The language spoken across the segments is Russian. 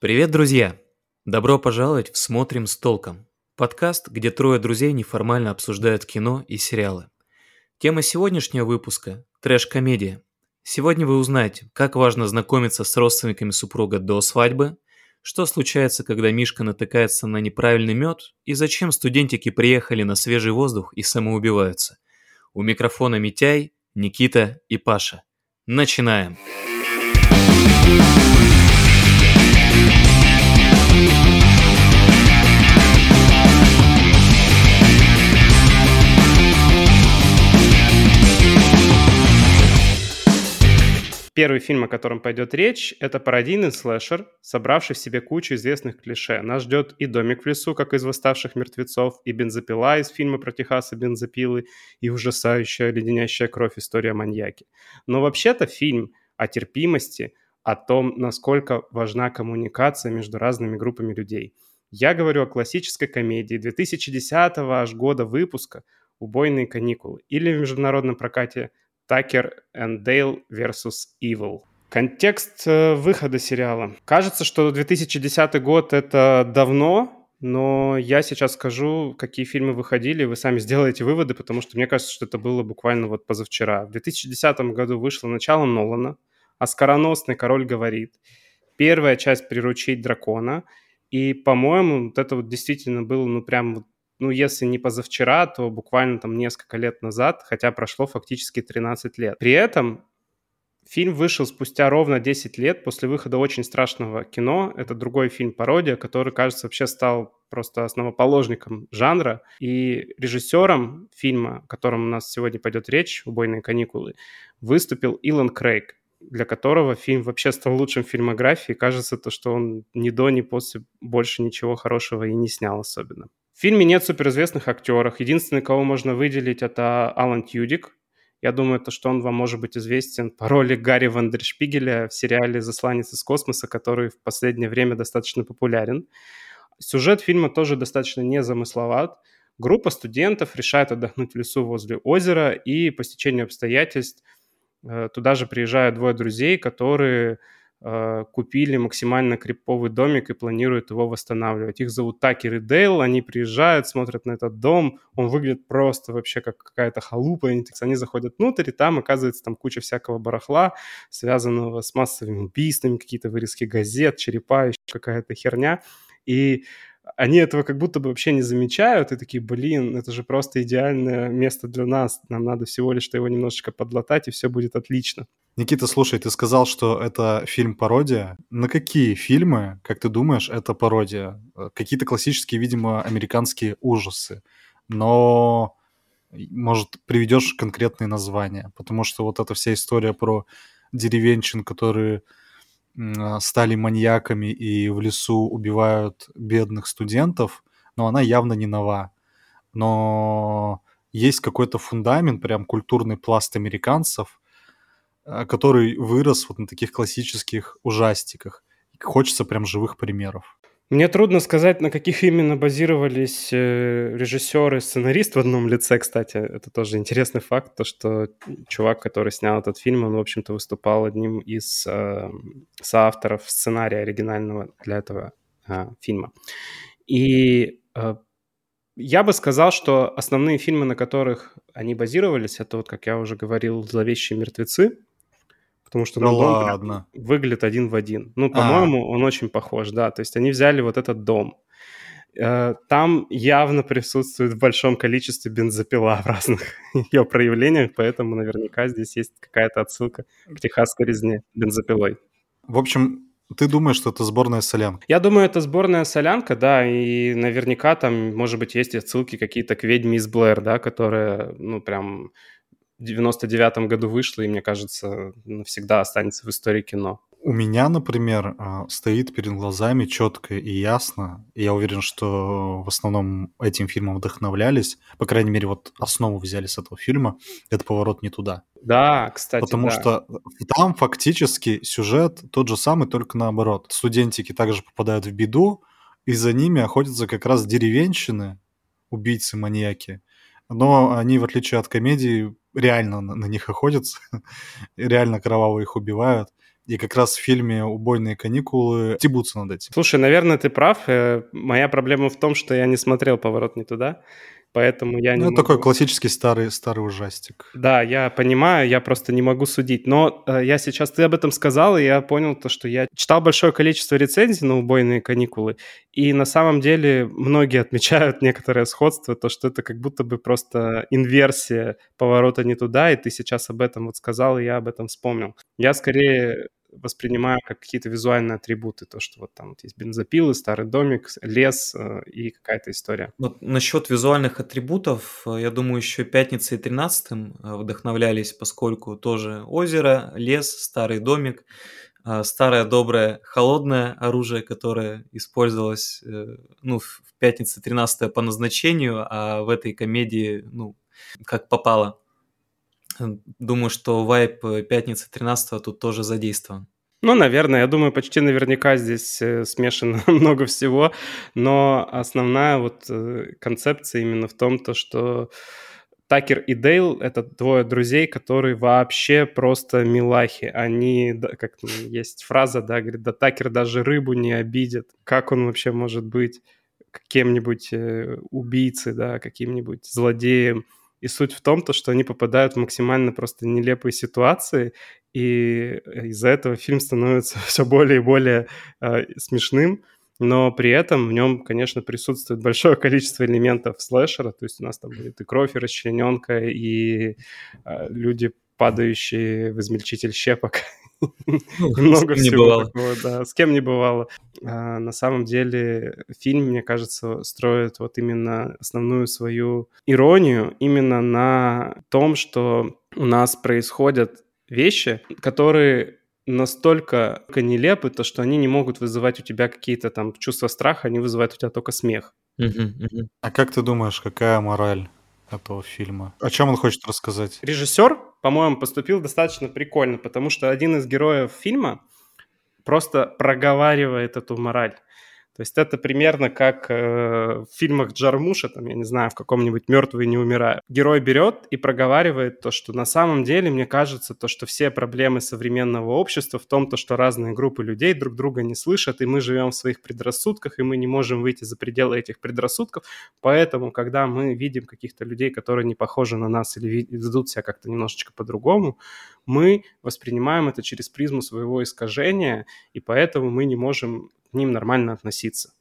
Привет, друзья! Добро пожаловать в «Смотрим с толком» – подкаст, где трое друзей неформально обсуждают кино и сериалы. Тема сегодняшнего выпуска – трэш-комедия. Сегодня вы узнаете, как важно знакомиться с родственниками супруга до свадьбы, что случается, когда Мишка натыкается на неправильный мед, и зачем студентики приехали на свежий воздух и самоубиваются. У микрофона Митяй, Никита и Паша. Начинаем! Начинаем! Первый фильм, о котором пойдет речь, это пародийный слэшер, собравший в себе кучу известных клише. Нас ждет и «Домик в лесу», как из «Восставших мертвецов», и «Бензопила» из фильма про Техас и бензопилы, и ужасающая леденящая кровь история маньяки. Но вообще-то фильм о терпимости, о том, насколько важна коммуникация между разными группами людей. Я говорю о классической комедии 2010 аж года выпуска «Убойные каникулы» или в международном прокате Такер and Дейл versus Evil. Контекст э, выхода сериала. Кажется, что 2010 год — это давно, но я сейчас скажу, какие фильмы выходили, вы сами сделаете выводы, потому что мне кажется, что это было буквально вот позавчера. В 2010 году вышло начало Нолана, «Оскароносный король говорит», первая часть «Приручить дракона», и, по-моему, вот это вот действительно было, ну, прям вот ну, если не позавчера, то буквально там несколько лет назад, хотя прошло фактически 13 лет. При этом фильм вышел спустя ровно 10 лет после выхода очень страшного кино. Это другой фильм-пародия, который, кажется, вообще стал просто основоположником жанра. И режиссером фильма, о котором у нас сегодня пойдет речь, «Убойные каникулы», выступил Илон Крейг для которого фильм вообще стал лучшим фильмографией. Кажется, то, что он ни до, ни после больше ничего хорошего и не снял особенно. Фильме нет суперизвестных актеров. Единственный, кого можно выделить, это Алан Тьюдик. Я думаю, то, что он вам может быть известен по роли Гарри Вандершпигеля в сериале «Засланец из космоса», который в последнее время достаточно популярен. Сюжет фильма тоже достаточно незамысловат. Группа студентов решает отдохнуть в лесу возле озера, и по стечению обстоятельств э, туда же приезжают двое друзей, которые купили максимально криповый домик и планируют его восстанавливать. Их зовут Такер и Дейл, они приезжают, смотрят на этот дом, он выглядит просто вообще как какая-то халупа, они, они заходят внутрь, и там оказывается там куча всякого барахла, связанного с массовыми убийствами, какие-то вырезки газет, черепа, еще какая-то херня. И они этого как будто бы вообще не замечают и такие, блин, это же просто идеальное место для нас, нам надо всего лишь его немножечко подлатать, и все будет отлично. Никита, слушай, ты сказал, что это фильм-пародия. На какие фильмы, как ты думаешь, это пародия? Э, какие-то классические, видимо, американские ужасы. Но, может, приведешь конкретные названия? Потому что вот эта вся история про деревенщин, которые стали маньяками и в лесу убивают бедных студентов, но она явно не нова. Но есть какой-то фундамент, прям культурный пласт американцев, а, который вырос вот на таких классических ужастиках. Хочется прям живых примеров. Мне трудно сказать, на каких именно базировались э, режиссеры, сценарист в одном лице, кстати. Это тоже интересный факт, то, что чувак, который снял этот фильм, он, в общем-то, выступал одним из э, соавторов сценария оригинального для этого э, фильма. И э, я бы сказал, что основные фильмы, на которых они базировались, это вот, как я уже говорил, «Зловещие мертвецы», потому что да ну, ладно. выглядит один в один. Ну, по-моему, а. он очень похож, да. То есть они взяли вот этот дом. Э, там явно присутствует в большом количестве бензопила в разных ее проявлениях, поэтому наверняка здесь есть какая-то отсылка к техасской резне бензопилой. В общем, ты думаешь, что это сборная солянка? Я думаю, это сборная солянка, да, и наверняка там, может быть, есть отсылки какие-то к ведьме из Блэр, да, которая, ну, прям 99 году вышло, и, мне кажется, навсегда останется в истории кино. У меня, например, а, стоит перед глазами четко и ясно, и я уверен, что в основном этим фильмом вдохновлялись, по крайней мере, вот основу взяли с этого фильма, это «Поворот не туда». Да, кстати, Потому да. что там фактически сюжет тот же самый, только наоборот. Студентики также попадают в беду, и за ними охотятся как раз деревенщины, убийцы-маньяки, но они, в отличие от комедии, реально на, на них охотятся, реально кроваво их убивают. и как раз в фильме «Убойные каникулы» стебутся над этим. Слушай, наверное, ты прав. Э, моя проблема в том, что я не смотрел «Поворот не туда». Поэтому я ну, не это могу... такой классический старый, старый ужастик. Да, я понимаю, я просто не могу судить. Но э, я сейчас, ты об этом сказал, и я понял то, что я читал большое количество рецензий на «Убойные каникулы», и на самом деле многие отмечают некоторое сходство, то, что это как будто бы просто инверсия поворота не туда, и ты сейчас об этом вот сказал, и я об этом вспомнил. Я скорее воспринимаю как какие-то визуальные атрибуты, то, что вот там вот есть бензопилы, старый домик, лес э, и какая-то история. Вот насчет визуальных атрибутов, э, я думаю, еще «Пятница» и «Тринадцатым» э, вдохновлялись, поскольку тоже озеро, лес, старый домик, старое доброе холодное оружие, которое использовалось ну, в «Пятнице» 13 по назначению, а в этой комедии, ну, как попало. Думаю, что вайп э, пятницы 13 тут тоже задействован. Ну, наверное, я думаю, почти наверняка здесь э, смешано много всего, но основная вот э, концепция именно в том, то, что Такер и Дейл — это двое друзей, которые вообще просто милахи. Они, как есть фраза, да, говорит, да Такер даже рыбу не обидит. Как он вообще может быть кем-нибудь убийцей, да, каким-нибудь злодеем? И суть в том, то, что они попадают в максимально просто нелепые ситуации, и э, из-за этого фильм становится все более и более э, смешным, но при этом в нем, конечно, присутствует большое количество элементов слэшера, то есть у нас там будет и кровь, и расчлененка, и э, люди, падающие в измельчитель щепок. Ну, Много всего такого, да, с кем не бывало. А, на самом деле фильм, мне кажется, строит вот именно основную свою иронию именно на том, что у нас происходят вещи, которые настолько нелепы, то, что они не могут вызывать у тебя какие-то там чувства страха, они вызывают у тебя только смех. А как ты думаешь, какая мораль этого фильма? О чем он хочет рассказать? Режиссер, по-моему, поступил достаточно прикольно, потому что один из героев фильма просто проговаривает эту мораль. То есть это примерно как э, в фильмах Джармуша, там, я не знаю, в каком-нибудь «Мертвые не умирают». Герой берет и проговаривает то, что на самом деле, мне кажется, то, что все проблемы современного общества в том, то, что разные группы людей друг друга не слышат, и мы живем в своих предрассудках, и мы не можем выйти за пределы этих предрассудков. Поэтому, когда мы видим каких-то людей, которые не похожи на нас или ведут себя как-то немножечко по-другому, мы воспринимаем это через призму своего искажения, и поэтому мы не можем к ним нормально относиться.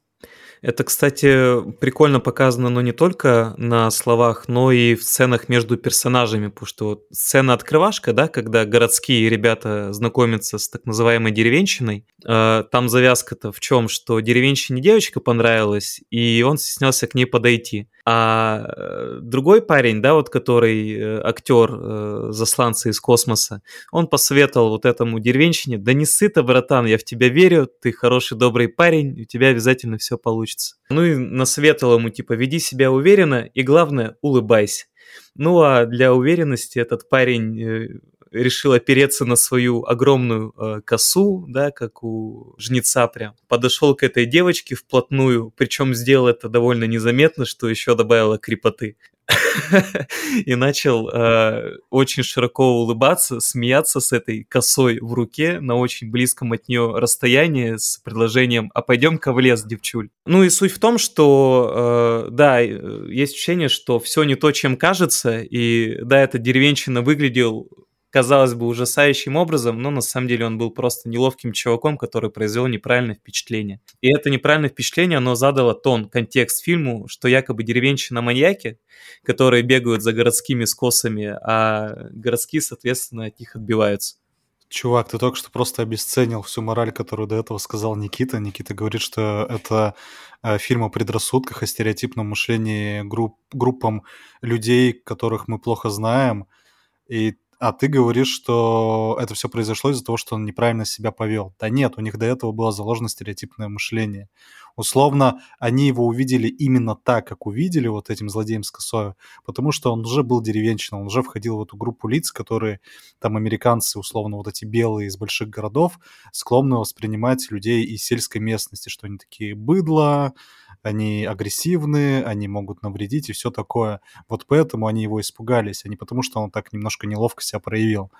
Это, кстати, прикольно показано, но не только на словах, но и в сценах между персонажами, потому что вот сцена открывашка, да, когда городские ребята знакомятся с так называемой деревенщиной, э, там завязка-то в чем, что деревенщине девочка понравилась, и он стеснялся к ней подойти. А э, другой парень, да, вот который э, актер э, засланца из космоса, он посоветовал вот этому деревенщине, да не сыто, братан, я в тебя верю, ты хороший, добрый парень, у тебя обязательно все получится. Ну и насоветовал ему, типа, веди себя уверенно и, главное, улыбайся. Ну а для уверенности этот парень решил опереться на свою огромную э, косу, да, как у жнеца прям. Подошел к этой девочке вплотную, причем сделал это довольно незаметно, что еще добавило крепоты. и начал э, очень широко улыбаться, смеяться с этой косой в руке на очень близком от нее расстоянии с предложением «А пойдем-ка в лес, девчуль». Ну и суть в том, что, э, да, э, есть ощущение, что все не то, чем кажется, и да, эта деревенщина выглядел казалось бы, ужасающим образом, но на самом деле он был просто неловким чуваком, который произвел неправильное впечатление. И это неправильное впечатление, оно задало тон, контекст фильму, что якобы деревенщина маньяки, которые бегают за городскими скосами, а городские, соответственно, от них отбиваются. Чувак, ты только что просто обесценил всю мораль, которую до этого сказал Никита. Никита говорит, что это э, фильм о предрассудках, о стереотипном мышлении групп, группам людей, которых мы плохо знаем. И а ты говоришь, что это все произошло из-за того, что он неправильно себя повел. Да нет, у них до этого было заложено стереотипное мышление. Условно, они его увидели именно так, как увидели вот этим злодеем с косою, потому что он уже был деревенщином, он уже входил в эту группу лиц, которые там американцы, условно, вот эти белые из больших городов, склонны воспринимать людей из сельской местности, что они такие быдло, они агрессивные, они могут навредить и все такое. Вот поэтому они его испугались, а не потому, что он так немножко неловко себя проявил.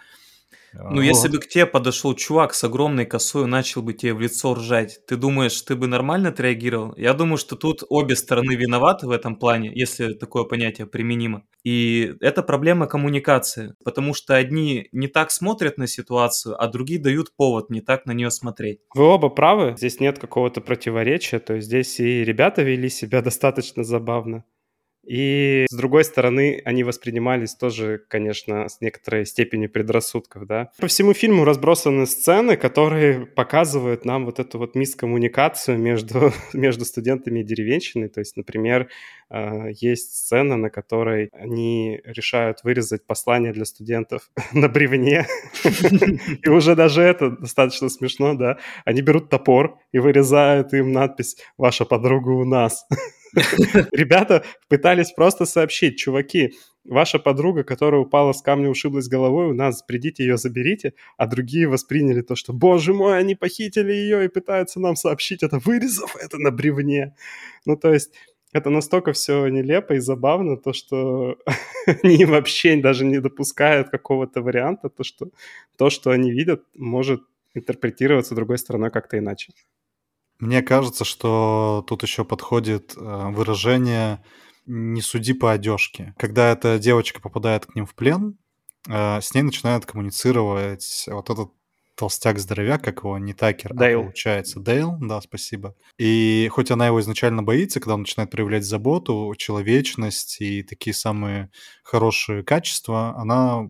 Ну, вот. если бы к тебе подошел чувак с огромной косой и начал бы тебе в лицо ржать, ты думаешь, ты бы нормально отреагировал? Я думаю, что тут обе стороны виноваты в этом плане, если такое понятие применимо. И это проблема коммуникации, потому что одни не так смотрят на ситуацию, а другие дают повод не так на нее смотреть. Вы оба правы, здесь нет какого-то противоречия, то есть здесь и ребята вели себя достаточно забавно. И с другой стороны, они воспринимались тоже, конечно, с некоторой степенью предрассудков, да. По всему фильму разбросаны сцены, которые показывают нам вот эту вот мискоммуникацию между, между студентами и деревенщиной. То есть, например, а, есть сцена, на которой они решают вырезать послание для студентов на бревне. И уже даже это достаточно смешно, да. Они берут топор и вырезают им надпись «Ваша подруга у нас». Ребята пытались просто сообщить, чуваки, ваша подруга, которая упала с камня, ушиблась головой, у нас, придите ее заберите, а другие восприняли то, что, боже мой, они похитили ее и пытаются нам сообщить это, вырезав это на бревне. Ну, то есть это настолько все нелепо и забавно, то, что они вообще даже не допускают какого-то варианта, то, что то, что они видят, может интерпретироваться другой стороной как-то иначе. Мне кажется, что тут еще подходит э, выражение «не суди по одежке». Когда эта девочка попадает к ним в плен, э, с ней начинает коммуницировать вот этот толстяк-здоровяк, как его, не Такер, Дейл. а получается Дейл, да, спасибо. И хоть она его изначально боится, когда он начинает проявлять заботу, человечность и такие самые хорошие качества, она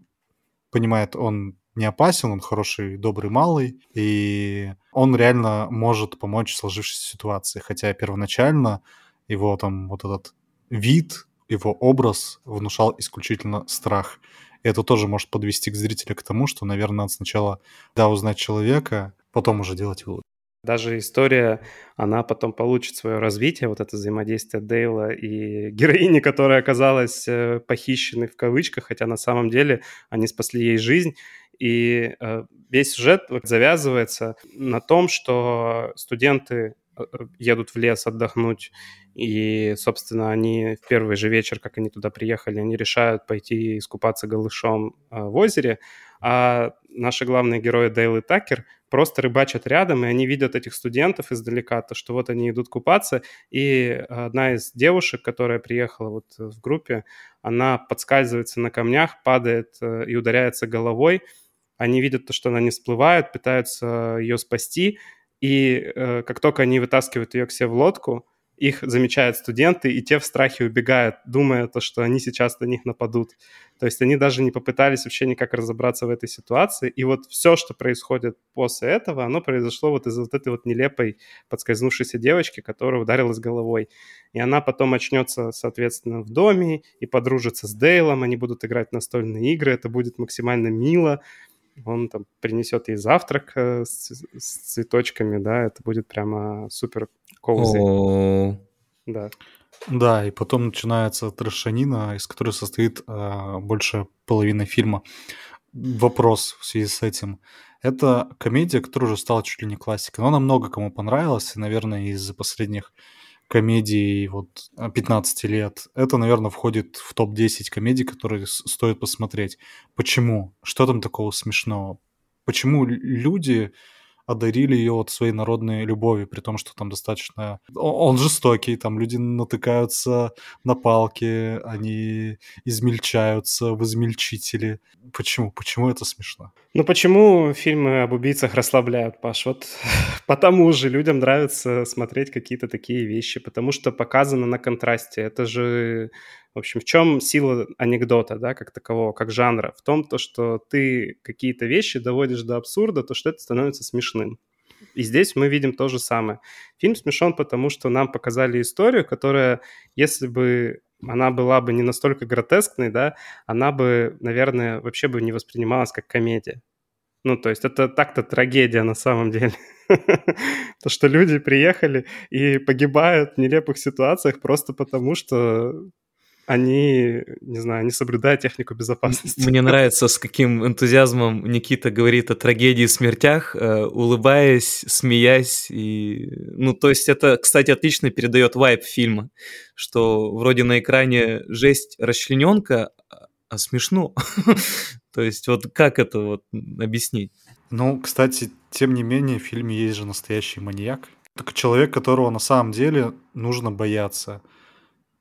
понимает, он не опасен, он хороший, добрый малый, и он реально может помочь в сложившейся ситуации, хотя первоначально его там вот этот вид, его образ внушал исключительно страх. И это тоже может подвести к зрителю к тому, что, наверное, надо сначала, да, узнать человека, потом уже делать вывод. Даже история, она потом получит свое развитие, вот это взаимодействие Дейла и героини, которая оказалась э, похищенной в кавычках, хотя на самом деле они спасли ей жизнь. И э, весь сюжет завязывается на том, что студенты э, едут в лес отдохнуть, и, собственно, они в первый же вечер, как они туда приехали, они решают пойти искупаться голышом э, в озере, а наши главные герои Дейл и Такер просто рыбачат рядом, и они видят этих студентов издалека, то, что вот они идут купаться, и одна из девушек, которая приехала вот в группе, она подскальзывается на камнях, падает и ударяется головой, они видят то, что она не всплывает, пытаются ее спасти, и э, как только они вытаскивают ее к себе в лодку, их замечают студенты, и те в страхе убегают, думая то, что они сейчас на них нападут. То есть они даже не попытались вообще никак разобраться в этой ситуации. И вот все, что происходит после этого, оно произошло вот из-за вот этой вот нелепой подскользнувшейся девочки, которая ударилась головой. И она потом очнется, соответственно, в доме и подружится с Дейлом, они будут играть настольные игры, это будет максимально мило он там принесет ей завтрак э, с, с цветочками, да, это будет прямо супер коузи. Да. Да, и потом начинается трешанина, из которой состоит э, больше половины фильма. Вопрос в связи с этим. Это комедия, которая уже стала чуть ли не классикой, но она много кому понравилась, и, наверное, из последних комедий вот 15 лет, это, наверное, входит в топ-10 комедий, которые стоит посмотреть. Почему? Что там такого смешного? Почему люди одарили ее вот своей народной любовью, при том, что там достаточно... Он жестокий, там люди натыкаются на палки, они измельчаются в измельчители. Почему? Почему это смешно? Ну почему фильмы об убийцах расслабляют, Паш? Вот потому же людям нравится смотреть какие-то такие вещи, потому что показано на контрасте. Это же в общем, в чем сила анекдота, да, как такового, как жанра? В том, то, что ты какие-то вещи доводишь до абсурда, то, что это становится смешным. И здесь мы видим то же самое. Фильм смешон, потому что нам показали историю, которая, если бы она была бы не настолько гротескной, да, она бы, наверное, вообще бы не воспринималась как комедия. Ну, то есть это так-то трагедия на самом деле. То, что люди приехали и погибают в нелепых ситуациях просто потому, что они, не знаю, не соблюдают технику безопасности. Мне нравится, с каким энтузиазмом Никита говорит о трагедии и смертях, э, улыбаясь, смеясь. И... Ну, то есть это, кстати, отлично передает вайб фильма, что вроде на экране жесть расчлененка, а смешно. То есть вот как это вот объяснить? Ну, кстати, тем не менее, в фильме есть же настоящий маньяк. Так человек, которого на самом деле нужно бояться.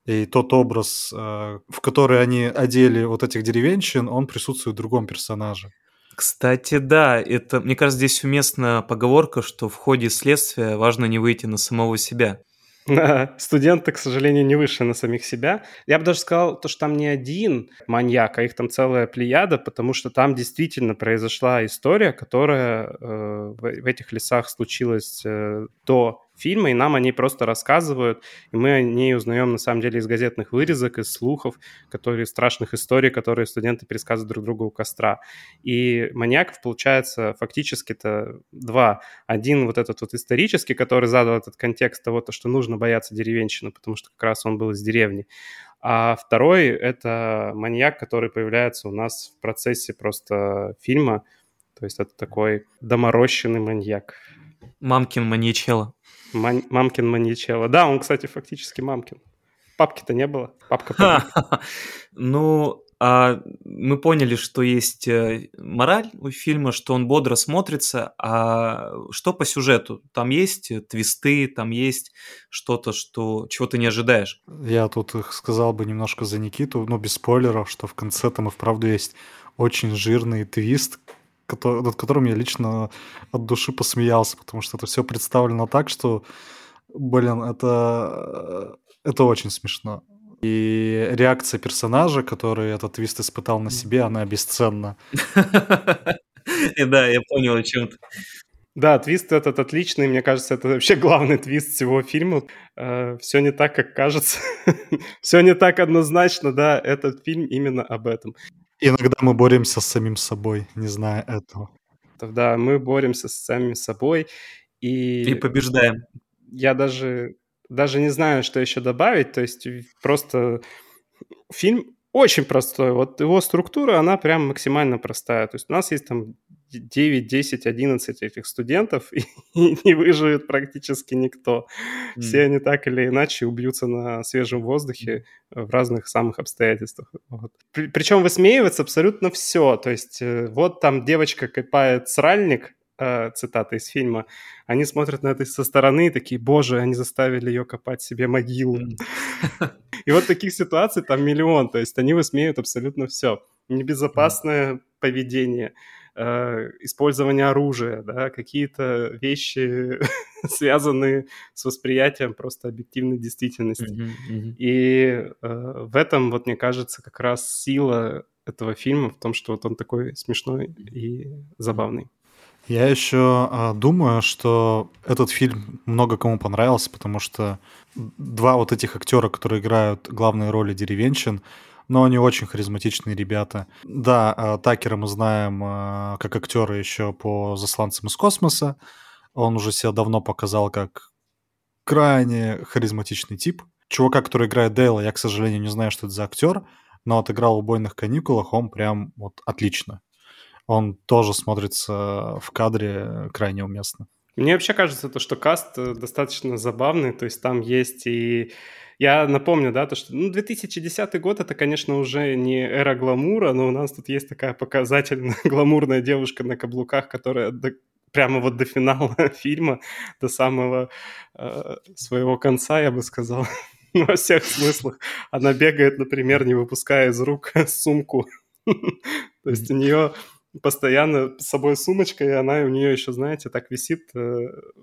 И тот образ, э, в который они одели вот этих деревенщин, он присутствует в другом персонаже. Кстати, да, это, мне кажется, здесь уместна поговорка, что в ходе следствия важно не выйти на самого себя. Студенты, к сожалению, не вышли на самих себя. Я бы даже сказал, то, что там не один маньяк, а их там целая плеяда, потому что там действительно произошла история, которая э, в, в этих лесах случилась э, до фильма, и нам они просто рассказывают, и мы о ней узнаем на самом деле из газетных вырезок, из слухов, которые страшных историй, которые студенты пересказывают друг другу у костра. И маньяков получается фактически-то два. Один вот этот вот исторический, который задал этот контекст того, то, что нужно бояться деревенщины, потому что как раз он был из деревни. А второй — это маньяк, который появляется у нас в процессе просто фильма, то есть это такой доморощенный маньяк. Мамкин маньячело. Ман- мамкин маньячелло. Да, он, кстати, фактически мамкин. Папки-то не было. Папка Ну, а мы поняли, что есть э, мораль у фильма, что он бодро смотрится, а что по сюжету? Там есть твисты, там есть что-то, что чего ты не ожидаешь. Я тут сказал бы немножко за Никиту, но без спойлеров, что в конце там и вправду есть очень жирный твист, который, над которым я лично от души посмеялся, потому что это все представлено так, что, блин, это, это очень смешно. И реакция персонажа, который этот твист испытал на себе, она бесценна. И да, я понял, о чем ты. Да, твист этот отличный. Мне кажется, это вообще главный твист всего фильма. Э, все не так, как кажется. Все не так однозначно, да. Этот фильм именно об этом. Иногда мы боремся с самим собой, не зная этого. Да, мы боремся с самим собой. И, и побеждаем. Я даже, даже не знаю, что еще добавить. То есть просто фильм очень простой. Вот его структура, она прям максимально простая. То есть у нас есть там 9, 10, 11 этих студентов, и, не выживет практически никто. Mm. Все они так или иначе убьются на свежем воздухе в разных самых обстоятельствах. Вот. Причем высмеивается абсолютно все. То есть э, вот там девочка копает сральник, э, цитата из фильма, они смотрят на это со стороны и такие, боже, они заставили ее копать себе могилу. И вот таких ситуаций там миллион, то есть они высмеют абсолютно все. Небезопасное поведение, э, использование оружия, да, какие-то вещи, связанные с восприятием просто объективной действительности. Mm-hmm, mm-hmm. И э, в этом, вот мне кажется, как раз сила этого фильма в том, что вот он такой смешной и забавный. Я еще а, думаю, что этот фильм много кому понравился, потому что два вот этих актера, которые играют главные роли деревенщин, но они очень харизматичные ребята. Да, а, Такера мы знаем а, как актера еще по «Засланцам из космоса». Он уже себя давно показал как крайне харизматичный тип. Чувака, который играет Дейла, я, к сожалению, не знаю, что это за актер, но отыграл в «Убойных каникулах» он прям вот отлично. Он тоже смотрится в кадре крайне уместно. Мне вообще кажется, то, что каст э, достаточно забавный, то есть там есть и я напомню, да, то, что ну, 2010 год это, конечно, уже не эра гламура, но у нас тут есть такая показательная гламурная девушка на каблуках, которая до, прямо вот до финала фильма, до самого э, своего конца, я бы сказал, во всех смыслах. Она бегает, например, не выпуская из рук сумку. То есть у нее постоянно с собой сумочка, и она у нее еще, знаете, так висит э,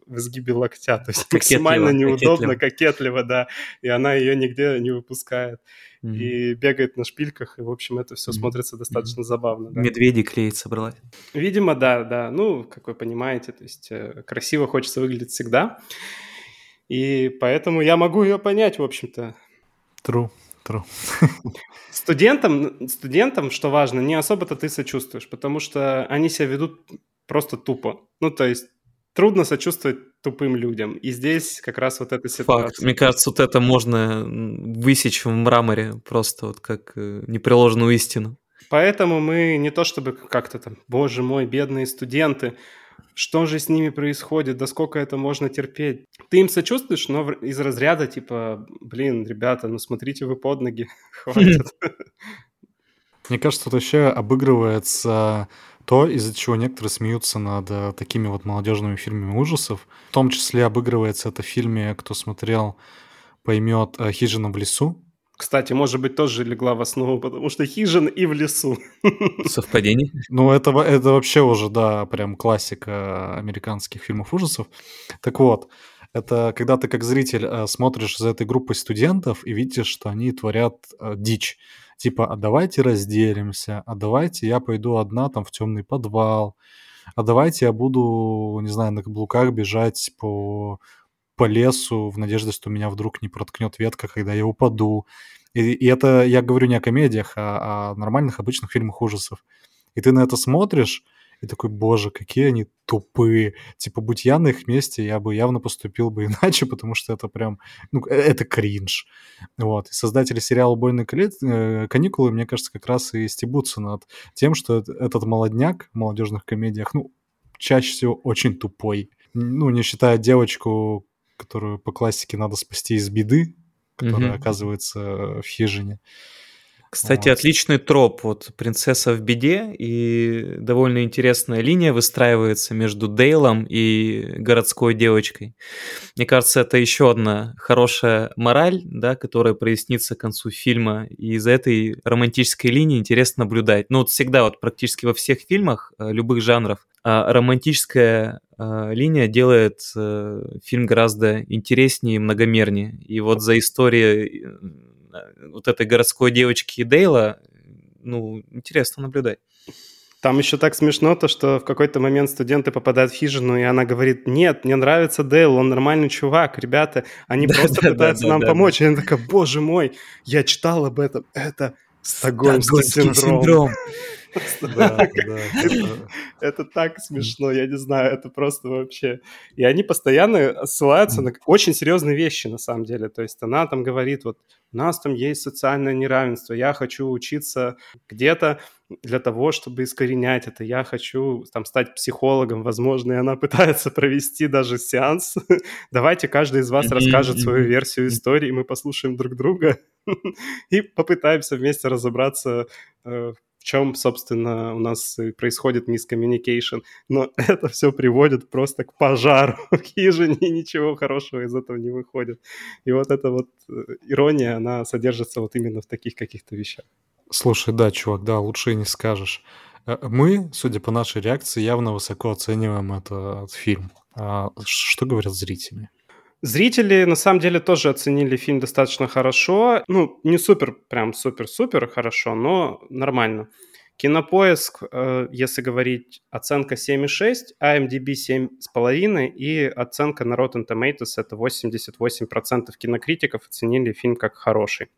в изгибе локтя, то есть максимально неудобно, кокетливо. кокетливо, да, и она ее нигде не выпускает. Mm-hmm. И бегает на шпильках, и, в общем, это все mm-hmm. смотрится достаточно mm-hmm. забавно. Да. Медведи клеить собралась. Видимо, да, да. Ну, как вы понимаете, то есть э, красиво хочется выглядеть всегда. И поэтому я могу ее понять, в общем-то. True. True. Студентам, студентам, что важно, не особо-то ты сочувствуешь, потому что они себя ведут просто тупо. Ну, то есть трудно сочувствовать тупым людям. И здесь как раз вот эта ситуация. Факт. Мне кажется, вот это можно высечь в мраморе просто вот как э, непреложную истину. Поэтому мы не то чтобы как-то там, боже мой, бедные студенты, что же с ними происходит, да сколько это можно терпеть. Ты им сочувствуешь, но из разряда типа, блин, ребята, ну смотрите вы под ноги, хватит. Мне кажется, тут вообще обыгрывается то, из-за чего некоторые смеются над э, такими вот молодежными фильмами ужасов. В том числе обыгрывается это в фильме, кто смотрел, поймет э, «Хижина в лесу». Кстати, может быть, тоже легла в основу, потому что хижин и в лесу. Совпадение? Ну, это, это вообще уже, да, прям классика американских фильмов ужасов. Так вот, это когда ты как зритель э, смотришь за этой группой студентов и видишь, что они творят э, дичь типа, а давайте разделимся, а давайте я пойду одна там в темный подвал, а давайте я буду, не знаю, на каблуках бежать по, по лесу в надежде, что меня вдруг не проткнет ветка, когда я упаду. И, и это я говорю не о комедиях, а о нормальных обычных фильмах ужасов. И ты на это смотришь, и такой, боже, какие они тупые. Типа, будь я на их месте, я бы явно поступил бы иначе, потому что это прям, ну, э, это кринж. Вот. И создатели сериала «Убойные э, каникулы», мне кажется, как раз и стебутся над тем, что этот молодняк в молодежных комедиях, ну, чаще всего очень тупой. Ну, не считая девочку, которую по классике надо спасти из беды, которая mm-hmm. оказывается в хижине. Кстати, вот. отличный троп. Вот принцесса в беде, и довольно интересная линия выстраивается между Дейлом и городской девочкой. Мне кажется, это еще одна хорошая мораль, да, которая прояснится к концу фильма. И из этой романтической линии интересно наблюдать. Ну, вот всегда, вот практически во всех фильмах э, любых жанров а романтическая линия делает э, фильм гораздо интереснее и многомернее. И вот за историей вот этой городской девочки Дейла, ну, интересно наблюдать. Там еще так смешно то, что в какой-то момент студенты попадают в хижину, и она говорит, нет, мне нравится Дейл, он нормальный чувак, ребята, они просто пытаются нам помочь. И она такая, боже мой, я читал об этом, это Стокгольмский синдром. Это так смешно, я не знаю, это просто вообще... И они постоянно ссылаются на очень серьезные вещи, на самом деле. То есть она там говорит, вот у нас там есть социальное неравенство, я хочу учиться где-то для того, чтобы искоренять это. Я хочу там стать психологом, возможно, и она пытается провести даже сеанс. Давайте каждый из вас расскажет свою версию истории, мы послушаем друг друга и попытаемся вместе разобраться э, чем, собственно, у нас происходит мискоммуникейшн. Но это все приводит просто к пожару в хижине, и ничего хорошего из этого не выходит. И вот эта вот э, ирония, она содержится вот именно в таких каких-то вещах. Слушай, да, чувак, да, лучше и не скажешь. Э, мы, судя по нашей реакции, явно высоко оцениваем этот фильм. А что говорят зрители? Зрители, на самом деле, тоже оценили фильм достаточно хорошо. Ну, не супер, прям супер-супер хорошо, но нормально. Кинопоиск, э, если говорить, оценка 7,6, IMDb 7,5 и оценка на Rotten Tomatoes это 88% кинокритиков оценили фильм как хороший.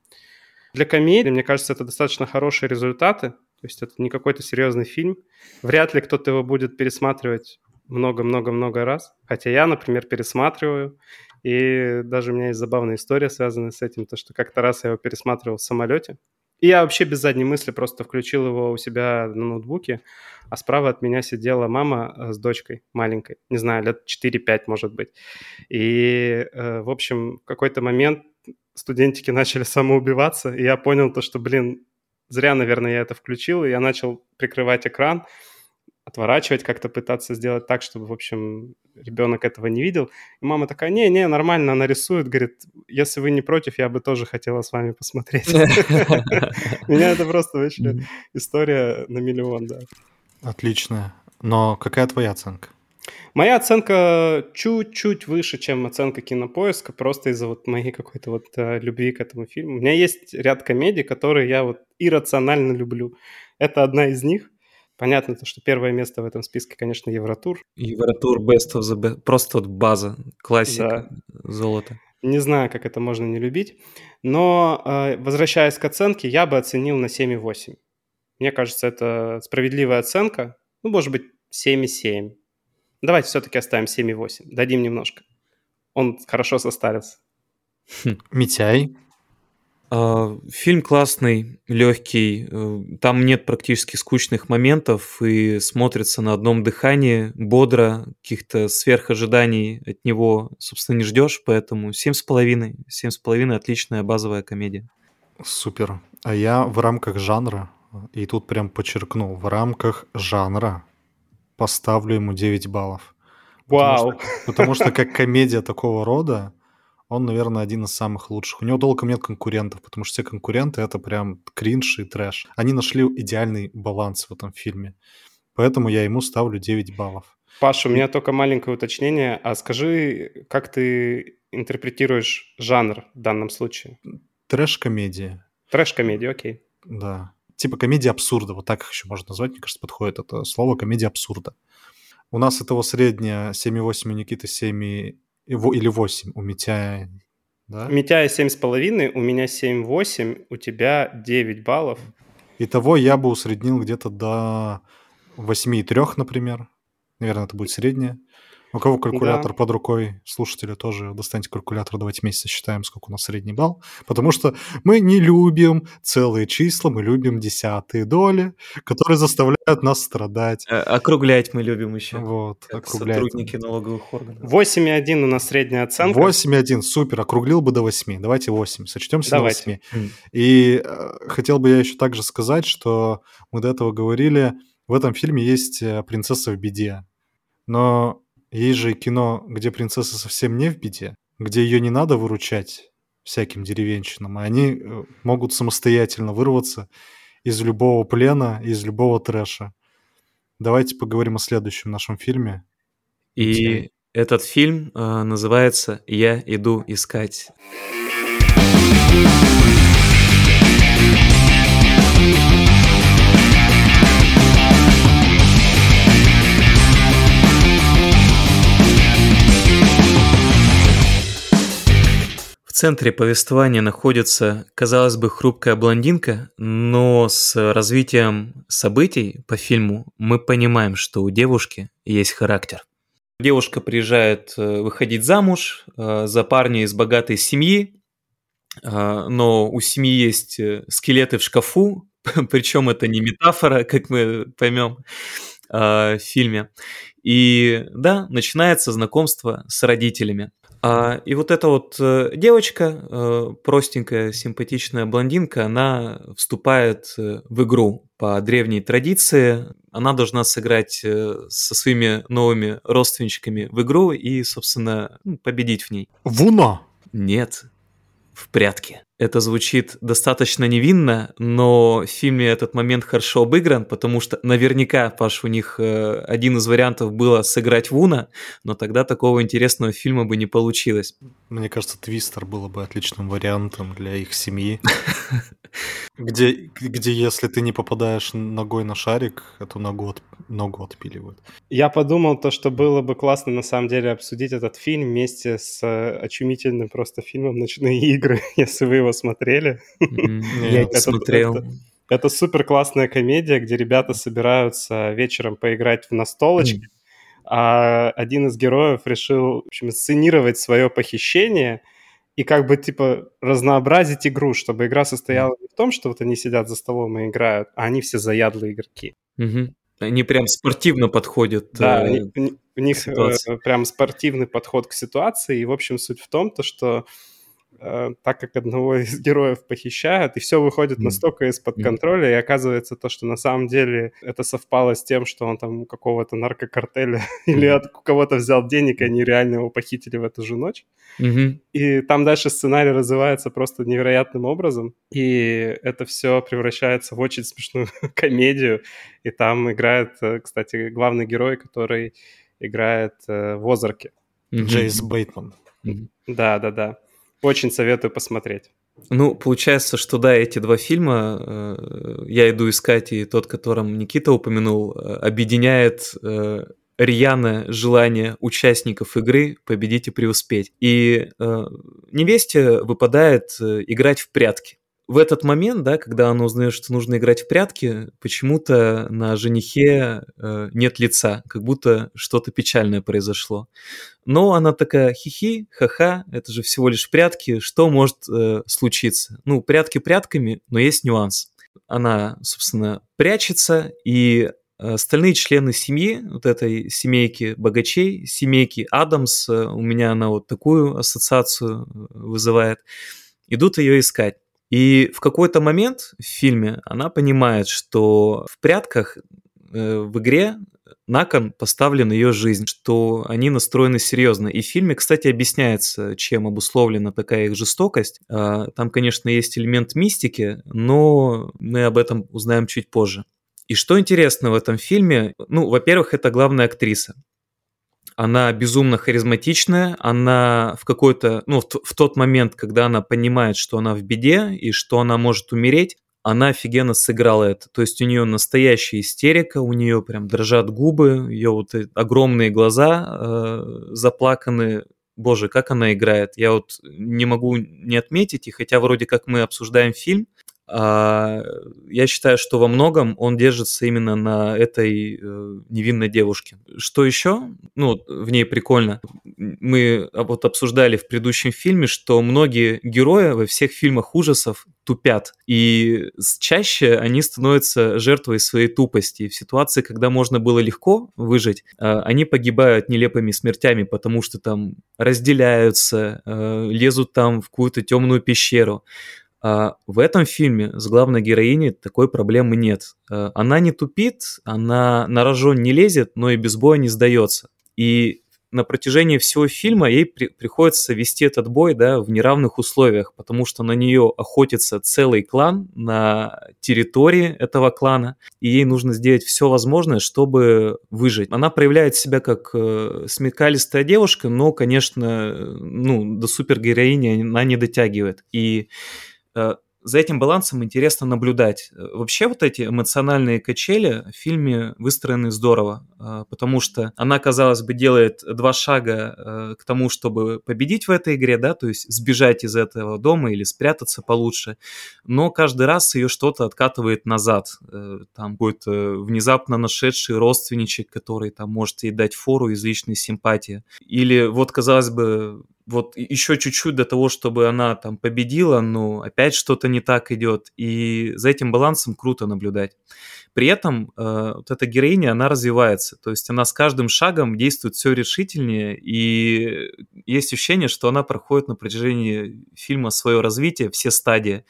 Для комедии, мне кажется, это достаточно хорошие результаты. То есть это не какой-то серьезный фильм. Вряд ли кто-то его будет пересматривать много-много-много раз. Хотя я, например, пересматриваю. И даже у меня есть забавная история, связанная с этим, то, что как-то раз я его пересматривал в самолете. И я вообще без задней мысли просто включил его у себя на ноутбуке, а справа от меня сидела мама э, с дочкой маленькой, не знаю, лет 4-5, может быть. И, э, в общем, в какой-то момент студентики начали самоубиваться, и я понял то, что, блин, зря, наверное, я это включил, и я начал прикрывать экран, отворачивать, как-то пытаться сделать так, чтобы, в общем, ребенок этого не видел. И мама такая, не-не, нормально, она рисует, говорит, если вы не против, я бы тоже хотела с вами посмотреть. Меня это просто вообще история на миллион, да. Отлично. Но какая твоя оценка? Моя оценка чуть-чуть выше, чем оценка кинопоиска, просто из-за вот моей какой-то вот э, любви к этому фильму. У меня есть ряд комедий, которые я вот иррационально люблю. Это одна из них. Понятно, то, что первое место в этом списке, конечно, Евротур. Евротур Best of the Best. Просто вот база, классика, да. золото. Не знаю, как это можно не любить. Но, э, возвращаясь к оценке, я бы оценил на 7,8. Мне кажется, это справедливая оценка. Ну, может быть, 7,7. Давайте все-таки оставим 7,8. Дадим немножко. Он хорошо состарился. Митяй? А, фильм классный, легкий, э, там нет практически скучных моментов и смотрится на одном дыхании, бодро, каких-то сверхожиданий от него, собственно, не ждешь, поэтому семь с половиной, семь с половиной отличная базовая комедия. Супер. А я в рамках жанра и тут прям подчеркнул, в рамках жанра поставлю ему 9 баллов. Вау! Потому что, потому что как комедия такого рода, он, наверное, один из самых лучших. У него толком нет конкурентов, потому что все конкуренты — это прям кринж и трэш. Они нашли идеальный баланс в этом фильме. Поэтому я ему ставлю 9 баллов. Паша, у меня только маленькое уточнение. А скажи, как ты интерпретируешь жанр в данном случае? Трэш-комедия. Трэш-комедия, окей. Да. Типа комедия абсурда, вот так их еще можно назвать, мне кажется, подходит это слово комедия абсурда. У нас этого средняя 7,8, у Никиты 7 или 8, у Митяя, да? У Митяя 7,5, у меня 7,8, у тебя 9 баллов. Итого я бы усреднил где-то до 8,3, например. Наверное, это будет среднее. У кого калькулятор да. под рукой, слушатели тоже достаньте калькулятор, давайте вместе считаем, сколько у нас средний балл. Потому что мы не любим целые числа, мы любим десятые доли, которые заставляют нас страдать. А, округлять мы любим еще. Вот, округлять. Сотрудники налоговых органов. 8,1 у нас средняя оценка. 8,1, супер, округлил бы до 8. Давайте 8, сочтемся Давайте. до 8. И э, хотел бы я еще также сказать, что мы до этого говорили, в этом фильме есть э, принцесса в беде. Но есть же кино, где принцесса совсем не в беде, где ее не надо выручать всяким деревенщинам, а они э, могут самостоятельно вырваться из любого плена, из любого трэша. Давайте поговорим о следующем нашем фильме. И где... этот фильм э, называется «Я иду искать». Центре повествования находится, казалось бы, хрупкая блондинка, но с развитием событий по фильму мы понимаем, что у девушки есть характер. Девушка приезжает э, выходить замуж э, за парня из богатой семьи, э, но у семьи есть скелеты в шкафу, причем это не метафора, как мы поймем в фильме. И да, начинается знакомство с родителями. А, и вот эта вот э, девочка, э, простенькая, симпатичная блондинка, она вступает э, в игру по древней традиции. Она должна сыграть со своими новыми родственничками в игру и, собственно, ну, победить в ней. Вуна? Нет, в прятки. Это звучит достаточно невинно, но в фильме этот момент хорошо обыгран, потому что наверняка, Паш, у них э, один из вариантов было сыграть Вуна, но тогда такого интересного фильма бы не получилось. Мне кажется, Твистер было бы отличным вариантом для их семьи. Где, где если ты не попадаешь ногой на шарик, эту ногу, от, ногу отпиливают. Я подумал то, что было бы классно на самом деле обсудить этот фильм вместе с э, очумительным просто фильмом «Ночные игры», если вы его смотрели. Я смотрел. Это супер классная комедия, где ребята собираются вечером поиграть в настолочки, а один из героев решил, в общем, сценировать свое похищение – и как бы, типа, разнообразить игру, чтобы игра состояла не в том, что вот они сидят за столом и играют, а они все заядлые игроки. Угу. Они прям спортивно подходят. Да, э, они, у них э, прям спортивный подход к ситуации. И, в общем, суть в том, то, что Э, так как одного из героев похищают, и все выходит настолько из-под контроля, и оказывается то, что на самом деле это совпало с тем, что он там у какого-то наркокартеля или от кого-то взял денег, и они реально его похитили в эту же ночь. И там дальше сценарий развивается просто невероятным образом, и это все превращается в очень смешную комедию, и там играет, э, кстати, главный герой, который играет э, в Озарке. Джейс Бейтман. Да, да, да. Очень советую посмотреть. Ну, получается, что да, эти два фильма э, я иду искать, и тот, которым Никита упомянул, э, объединяет э, рьяное желание участников игры победить и преуспеть. И э, невесте выпадает э, играть в прятки в этот момент, да, когда она узнает, что нужно играть в прятки, почему-то на женихе э, нет лица, как будто что-то печальное произошло. Но она такая хихи, ха-ха, это же всего лишь прятки, что может э, случиться? Ну, прятки прятками, но есть нюанс. Она, собственно, прячется, и остальные члены семьи, вот этой семейки богачей, семейки Адамс, э, у меня она вот такую ассоциацию э, вызывает, идут ее искать. И в какой-то момент в фильме она понимает, что в прятках э, в игре на кон поставлена ее жизнь, что они настроены серьезно. И в фильме, кстати, объясняется, чем обусловлена такая их жестокость. А, там, конечно, есть элемент мистики, но мы об этом узнаем чуть позже. И что интересно в этом фильме, ну, во-первых, это главная актриса. Она безумно харизматичная, она в какой-то, ну, в, в тот момент, когда она понимает, что она в беде и что она может умереть, она офигенно сыграла это. То есть у нее настоящая истерика, у нее прям дрожат губы, ее вот огромные глаза э, заплаканы. Боже, как она играет. Я вот не могу не отметить, и хотя вроде как мы обсуждаем фильм, я считаю, что во многом он держится именно на этой э, невинной девушке. Что еще? Ну, в ней прикольно. Мы вот обсуждали в предыдущем фильме, что многие герои во всех фильмах ужасов тупят. И чаще они становятся жертвой своей тупости. В ситуации, когда можно было легко выжить, а, они погибают нелепыми смертями, потому что там разделяются, э, лезут там в какую-то темную пещеру. А в этом фильме с главной героиней такой проблемы нет. А, она не тупит, она на рожон не лезет, но и без боя не сдается. И на протяжении всего фильма ей при, приходится вести этот бой да, в неравных условиях, потому что на нее охотится целый клан на территории этого клана, и ей нужно сделать все возможное, чтобы выжить. Она проявляет себя как э, смекалистая девушка, но, конечно, ну, до супергероини она не дотягивает. И Э, за этим балансом интересно наблюдать. Э, вообще вот эти эмоциональные качели в фильме выстроены здорово, э, потому что она, казалось бы, делает два шага к тому, чтобы победить в этой игре, да, то есть сбежать из этого дома или спрятаться получше, но каждый раз ее что-то откатывает назад. Там будет внезапно нашедший родственничек, который там может ей дать фору из личной симпатии. Или вот, казалось бы, вот еще чуть-чуть до того, чтобы она там победила, но опять что-то не так идет. И за этим балансом круто наблюдать. При этом э, вот эта героиня, она развивается. То есть она с каждым шагом действует все решительнее. И есть ощущение, что она проходит на протяжении фильма свое развитие, все стадии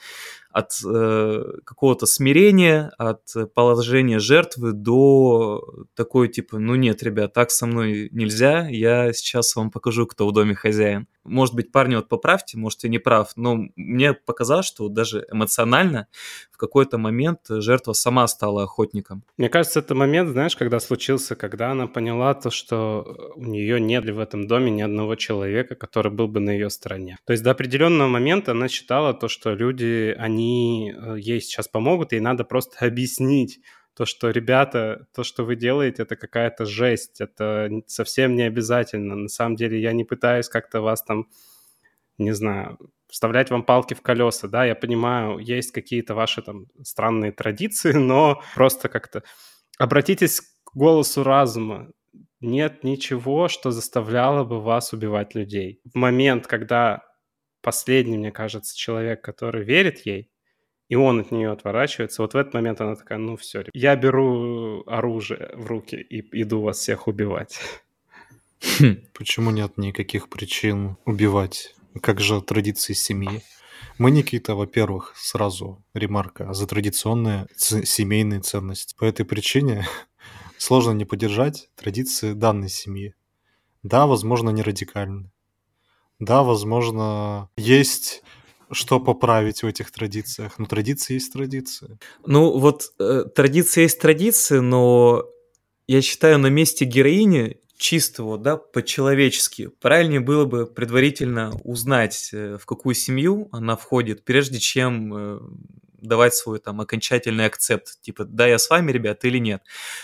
от э, какого-то смирения, от положения жертвы до такой типа, ну нет, ребят, так со мной нельзя, я сейчас вам покажу, кто в доме хозяин. Может быть, парни, вот поправьте, может, я не прав, но мне показалось, что даже эмоционально в какой-то момент жертва сама стала охотником. Мне кажется, это момент, знаешь, когда случился, когда она поняла то, что у нее нет в этом доме ни одного человека, который был бы на ее стороне. То есть до определенного момента она считала то, что люди, они э, ей сейчас помогут, и надо просто объяснить, то, что, ребята, то, что вы делаете, это какая-то жесть, это совсем не обязательно. На самом деле я не пытаюсь как-то вас там, не знаю, вставлять вам палки в колеса, да, я понимаю, есть какие-то ваши там странные традиции, но просто как-то обратитесь к голосу разума. Нет ничего, что заставляло бы вас убивать людей. В момент, когда последний, мне кажется, человек, который верит ей, и он от нее отворачивается. Вот в этот момент она такая, ну все, я беру оружие в руки и иду вас всех убивать. Почему нет никаких причин убивать? Как же традиции семьи? Мы, Никита, во-первых, сразу ремарка за традиционные семейные ценности. По этой причине сложно не поддержать традиции данной семьи. Да, возможно, не радикальны. Да, возможно, есть что поправить в этих традициях. Но традиции есть традиции. Ну вот э, традиция есть традиции, но я считаю на месте героини чистого, да, по-человечески. Правильнее было бы предварительно узнать, э, в какую семью она входит, прежде чем э, давать свой там окончательный акцепт, типа, да, я с вами, ребят, или нет.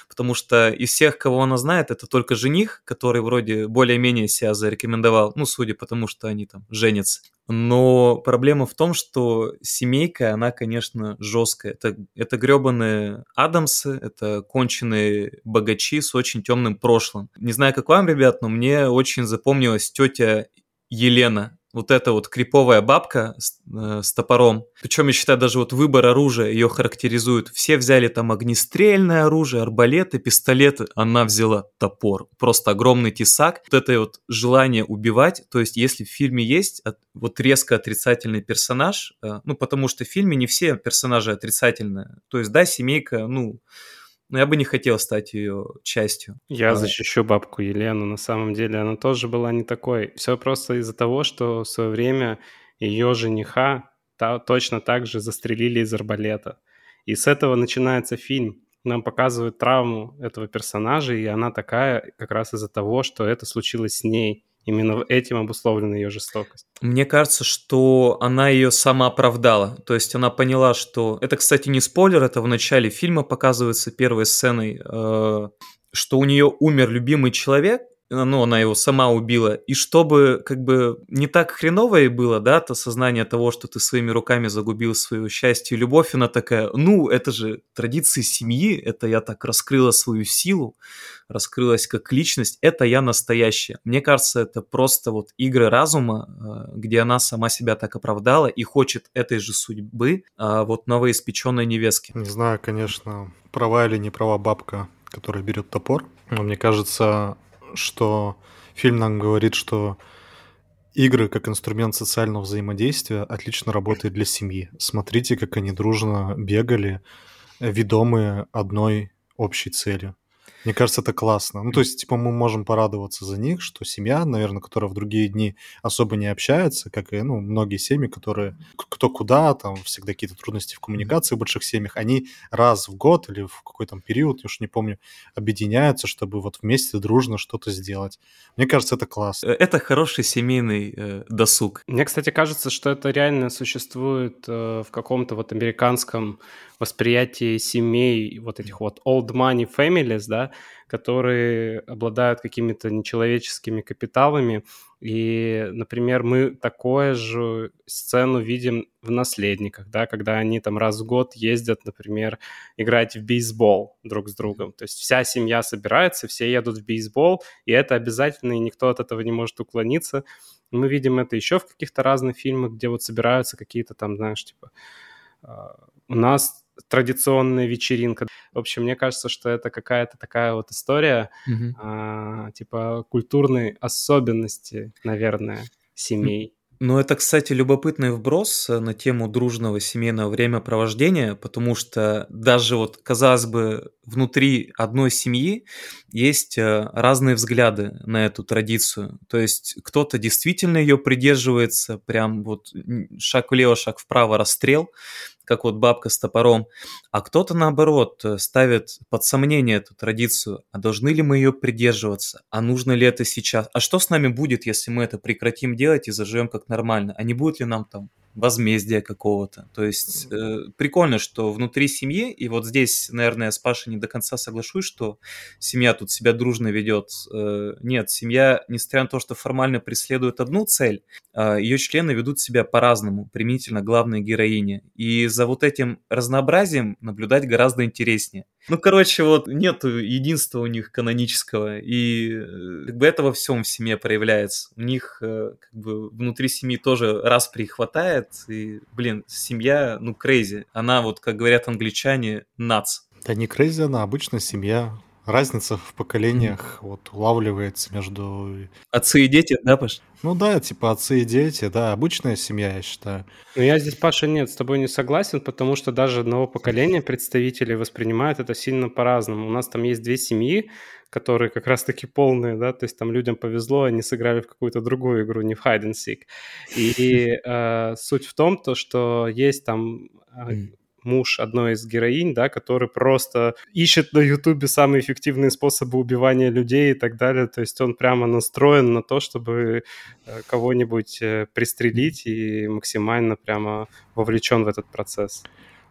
Потому что из всех, кого она знает, это только жених, который вроде более-менее себя зарекомендовал, ну, судя по тому, что они там женятся. Но проблема в том, что семейка, она, конечно, жесткая. Это, это гребаные Адамсы, это конченые богачи с очень темным прошлым. Не знаю, как вам, ребят, но мне очень запомнилась тетя Елена вот эта вот криповая бабка с, э, с топором. Причем, я считаю, даже вот выбор оружия ее характеризует. Все взяли там огнестрельное оружие, арбалеты, пистолеты. Она взяла топор. Просто огромный тесак. Вот это вот желание убивать. То есть, если в фильме есть вот резко отрицательный персонаж, э, ну, потому что в фильме не все персонажи отрицательные. То есть, да, семейка, ну, но я бы не хотел стать ее частью. Я а... защищу бабку Елену. На самом деле она тоже была не такой. Все просто из-за того, что в свое время ее жениха та, точно так же застрелили из арбалета. И с этого начинается фильм. Нам показывают травму этого персонажа, и она такая как раз из-за того, что это случилось с ней. Именно этим обусловлена ее жестокость. Мне кажется, что она ее сама оправдала. То есть она поняла, что... Это, кстати, не спойлер, это в начале фильма показывается первой сценой, э, что у нее умер любимый человек, ну, она его сама убила, и чтобы как бы не так хреново ей было, да, то сознание того, что ты своими руками загубил свое счастье и любовь, она такая, ну, это же традиции семьи, это я так раскрыла свою силу, раскрылась как личность, это я настоящая. Мне кажется, это просто вот игры разума, э, где она сама себя так оправдала и хочет этой же судьбы а вот новоиспеченной невестки. Не знаю, конечно, права или не права бабка, которая берет топор, но мне кажется, что фильм нам говорит, что игры как инструмент социального взаимодействия отлично работают для семьи. Смотрите, как они дружно бегали, ведомые одной общей целью. Мне кажется, это классно. Ну, то есть, типа, мы можем порадоваться за них, что семья, наверное, которая в другие дни особо не общается, как и, ну, многие семьи, которые кто куда, там всегда какие-то трудности в коммуникации в больших семьях, они раз в год или в какой-то период, я уж не помню, объединяются, чтобы вот вместе дружно что-то сделать. Мне кажется, это классно. Э, это хороший семейный э, досуг. Мне, кстати, кажется, что это реально существует э, в каком-то вот американском восприятии семей, вот этих вот old money families, да, которые обладают какими-то нечеловеческими капиталами. И, например, мы такое же сцену видим в «Наследниках», да, когда они там раз в год ездят, например, играть в бейсбол друг с другом. То есть вся семья собирается, все едут в бейсбол, и это обязательно, и никто от этого не может уклониться. Мы видим это еще в каких-то разных фильмах, где вот собираются какие-то там, знаешь, типа... А, у нас традиционная вечеринка. В общем, мне кажется, что это какая-то такая вот история, mm-hmm. а, типа культурной особенности, наверное, семей. Ну, это, кстати, любопытный вброс э, на тему дружного семейного времяпровождения, потому что даже вот, казалось бы, внутри одной семьи есть э, разные взгляды на эту традицию. То есть кто-то действительно ее придерживается, прям вот шаг влево, шаг вправо, расстрел, как вот бабка с топором, а кто-то наоборот э, ставит под сомнение эту традицию, а должны ли мы ее придерживаться, а нужно ли это сейчас, а что с нами будет, если мы это прекратим делать и заживем как нормально, а не будет ли нам там возмездия какого-то. То есть э, прикольно, что внутри семьи, и вот здесь, наверное, с Пашей не до конца соглашусь, что семья тут себя дружно ведет. Э, нет, семья, несмотря на то, что формально преследует одну цель, э, ее члены ведут себя по-разному, примительно главной героине. И за вот этим разнообразием наблюдать гораздо интереснее. Ну, короче, вот нет единства у них канонического, и э, как бы это во всем в семье проявляется. У них э, как бы внутри семьи тоже раз прихватает, и, блин, семья, ну, крейзи. Она вот, как говорят англичане, нац. Да не крейзи она, обычная семья разница в поколениях mm-hmm. вот улавливается между... Отцы и дети, да, Паш? Ну да, типа отцы и дети, да, обычная семья, я считаю. Но я здесь, Паша, нет, с тобой не согласен, потому что даже одного поколения представителей воспринимают это сильно по-разному. У нас там есть две семьи, которые как раз-таки полные, да, то есть там людям повезло, они сыграли в какую-то другую игру, не в hide and seek. И э, суть в том, то, что есть там э, муж одной из героинь, да, который просто ищет на Ютубе самые эффективные способы убивания людей и так далее. То есть он прямо настроен на то, чтобы э, кого-нибудь э, пристрелить и максимально прямо вовлечен в этот процесс.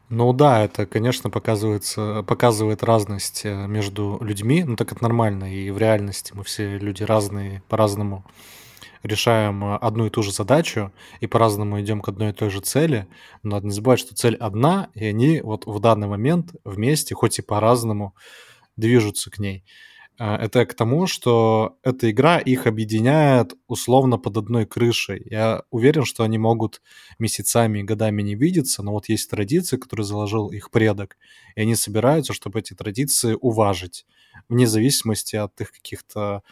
Ну да, это, конечно, показывается, показывает разность э, между людьми, ну так это нормально, и в реальности мы все люди разные, по-разному решаем э, одну и ту же задачу и по-разному идем к одной и той же цели, но надо не забывать, что цель одна, и они вот в данный момент вместе, хоть и по-разному, движутся к ней. А, это к тому, что эта игра их объединяет условно под одной крышей. Я уверен, что они могут месяцами и годами не видеться, но вот есть традиции, которые заложил их предок, и они собираются, чтобы эти традиции уважить, вне зависимости от их каких-то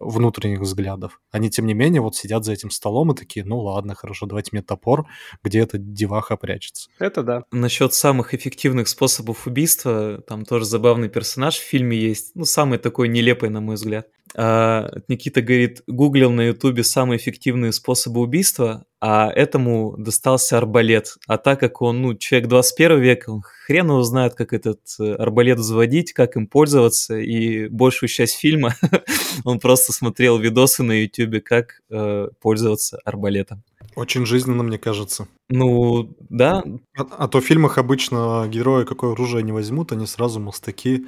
внутренних взглядов. Они, тем не менее, вот сидят за этим столом и такие, ну ладно, хорошо, давайте мне топор, где эта деваха прячется. Это да. Насчет самых эффективных способов убийства, там тоже забавный персонаж в фильме есть, ну, самый такой нелепый, на мой взгляд. А, Никита говорит, гуглил на ютубе самые эффективные способы убийства, а этому достался арбалет. А так как он, ну, человек 21 века, он хрен его знает, как этот э, арбалет взводить, как им пользоваться, и большую часть фильма он просто смотрел видосы на ютубе, как э, пользоваться арбалетом. Очень жизненно, мне кажется. Ну, да. А, а то в фильмах обычно герои какое оружие не возьмут, они сразу мастаки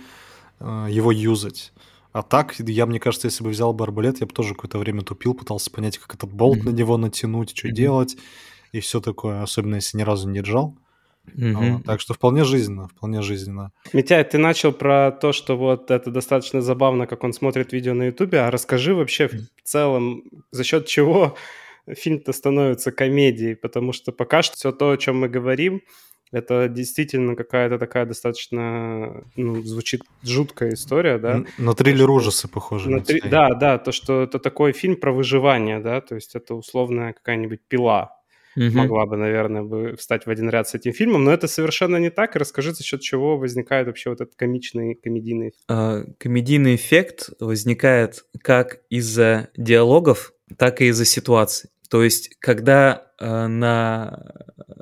э, его юзать. А так, я, мне кажется, если бы взял бы арбалет, я бы тоже какое-то время тупил, пытался понять, как этот болт mm-hmm. на него натянуть, что mm-hmm. делать и все такое, особенно если ни разу не держал. Mm-hmm. А, так что вполне жизненно, вполне жизненно. Митяй, ты начал про то, что вот это достаточно забавно, как он смотрит видео на Ютубе, а расскажи вообще в целом, за счет чего фильм-то становится комедией, потому что пока что все то, о чем мы говорим, это действительно какая-то такая достаточно, ну, звучит жуткая история, да. На триллер ужасы похоже. На три... Да, да, то, что это такой фильм про выживание, да, то есть это условная какая-нибудь пила. Угу. Могла бы, наверное, бы встать в один ряд с этим фильмом, но это совершенно не так. расскажи, за счет чего возникает вообще вот этот комичный, комедийный а, Комедийный эффект возникает как из-за диалогов, так и из-за ситуаций. То есть, когда э, на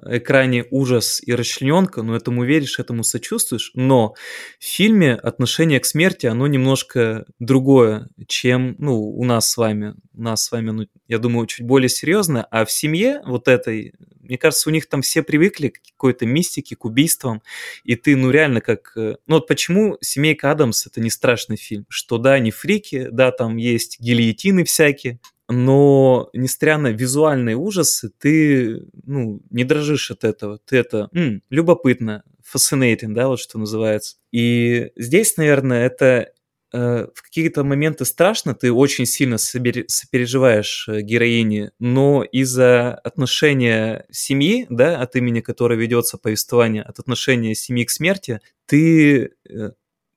экране ужас и расчлененка, ну, этому веришь, этому сочувствуешь, но в фильме отношение к смерти, оно немножко другое, чем, ну, у нас с вами. У нас с вами, ну, я думаю, чуть более серьезно, а в семье вот этой, мне кажется, у них там все привыкли к какой-то мистике, к убийствам, и ты, ну, реально как... Э, ну, вот почему «Семейка Адамс» — это не страшный фильм, что да, они фрики, да, там есть гильотины всякие, но, несмотря на визуальные ужасы, ты, ну, не дрожишь от этого. Ты это, м, любопытно, fascinating, да, вот что называется. И здесь, наверное, это э, в какие-то моменты страшно, ты очень сильно сопереживаешь э, героине, но из-за отношения семьи, да, от имени которой ведется повествование, от отношения семьи к смерти, ты э,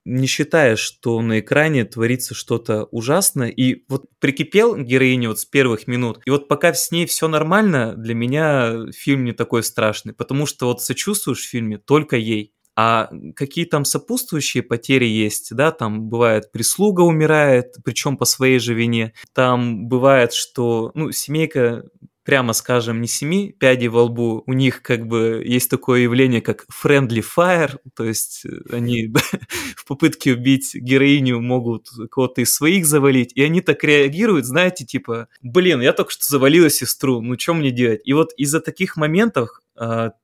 не считаешь, что на экране творится что-то ужасное, и вот прикипел героине вот с первых минут, и вот пока с ней все нормально, для меня фильм не такой страшный, потому что вот сочувствуешь в фильме только ей. А какие там сопутствующие потери есть, да, там бывает прислуга умирает, причем по своей же вине. Там бывает, что, ну, семейка прямо скажем, не семи пядей во лбу, у них как бы есть такое явление, как friendly fire, то есть э, они в попытке убить героиню могут кого-то из своих завалить, и они так реагируют, знаете, типа, блин, я только что завалила сестру, ну что мне делать? И вот из-за таких моментов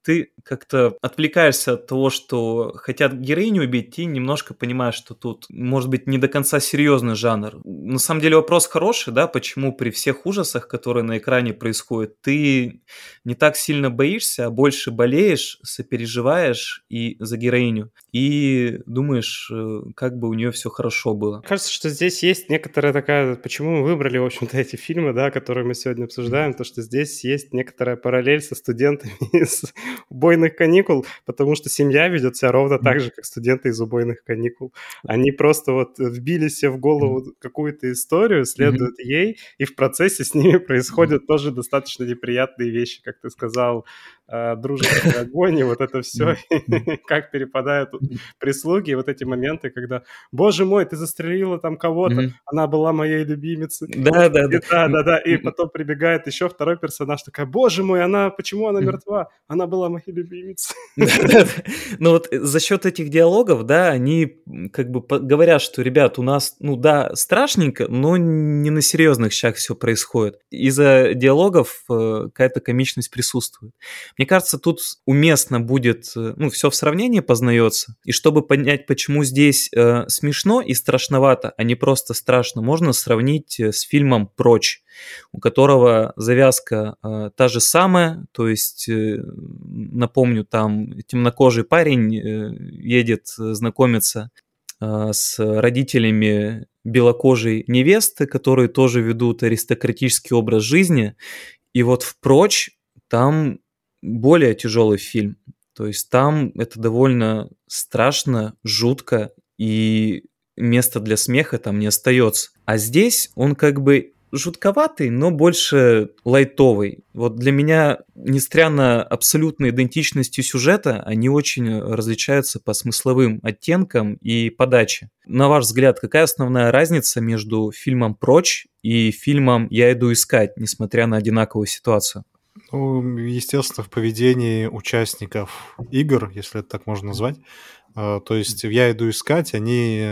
ты как-то отвлекаешься от того, что хотят героиню убить, и немножко понимаешь, что тут, может быть, не до конца серьезный жанр. На самом деле вопрос хороший, да, почему при всех ужасах, которые на экране происходят, ты не так сильно боишься, а больше болеешь, сопереживаешь и за героиню, и думаешь, э, как бы у нее все хорошо было. Кажется, что здесь есть некоторая такая, почему мы выбрали, в общем-то, эти фильмы, да, которые мы сегодня обсуждаем, то, что здесь есть некоторая параллель со студентами из убойных каникул, потому что семья ведет себя ровно так же, как студенты из убойных каникул. Они просто вот вбили себе в голову какую-то историю, следуют ей, и в процессе с ними происходят тоже достаточно неприятные вещи, как ты сказал, э, дружеский огонь, и вот это все, как перепадают прислуги, и вот эти моменты, когда, боже мой, ты застрелила там кого-то, она была моей любимицей. Да, да, да. Да, да, да, и потом прибегает еще второй персонаж, такая, боже мой, она, почему она мертва? Она была моей любимицей. Ну вот э, за счет этих диалогов, да, они как бы говорят, что, ребят, у нас, ну да, страшненько, но не на серьезных щах все происходит. Из-за диалогов э, какая-то комичность присутствует. Мне кажется, тут уместно будет, э, ну, все в сравнении познается. И чтобы понять, почему здесь э, смешно и страшновато, а не просто страшно, можно сравнить с фильмом «Прочь», у которого завязка э, та же самая, то есть, э, напомню, там темнокожий парень э, едет знакомиться э, с родителями белокожей невесты, которые тоже ведут аристократический образ жизни. И вот впрочь там более тяжелый фильм. То есть там это довольно страшно, жутко, и места для смеха там не остается. А здесь он как бы жутковатый, но больше лайтовый. Вот для меня, несмотря на абсолютной идентичностью сюжета, они очень различаются по смысловым оттенкам и подаче. На ваш взгляд, какая основная разница между фильмом «Прочь» и фильмом «Я иду искать», несмотря на одинаковую ситуацию? Ну, естественно, в поведении участников игр, если это так можно назвать, а, то есть я иду искать, они,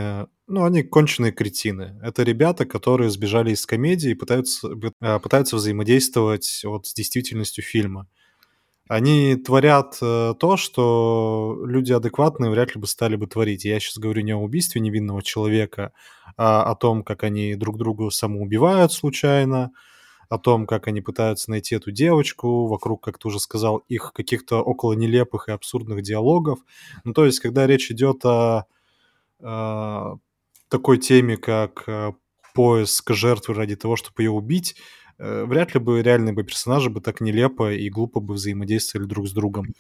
ну, они конченые кретины. Это ребята, которые сбежали из комедии и пытаются, а, пытаются взаимодействовать вот с действительностью фильма. Они творят э, то, что люди адекватные вряд ли бы стали бы творить. Я сейчас говорю не о убийстве невинного человека, а о том, как они друг друга самоубивают случайно, о том, как они пытаются найти эту девочку, вокруг, как ты уже сказал, их каких-то около нелепых и абсурдных диалогов. Ну, то есть, когда речь идет о, о такой теме, как э, поиск жертвы ради того, чтобы ее убить, э, вряд ли бы реальные бы персонажи бы так нелепо и глупо бы взаимодействовали друг с другом.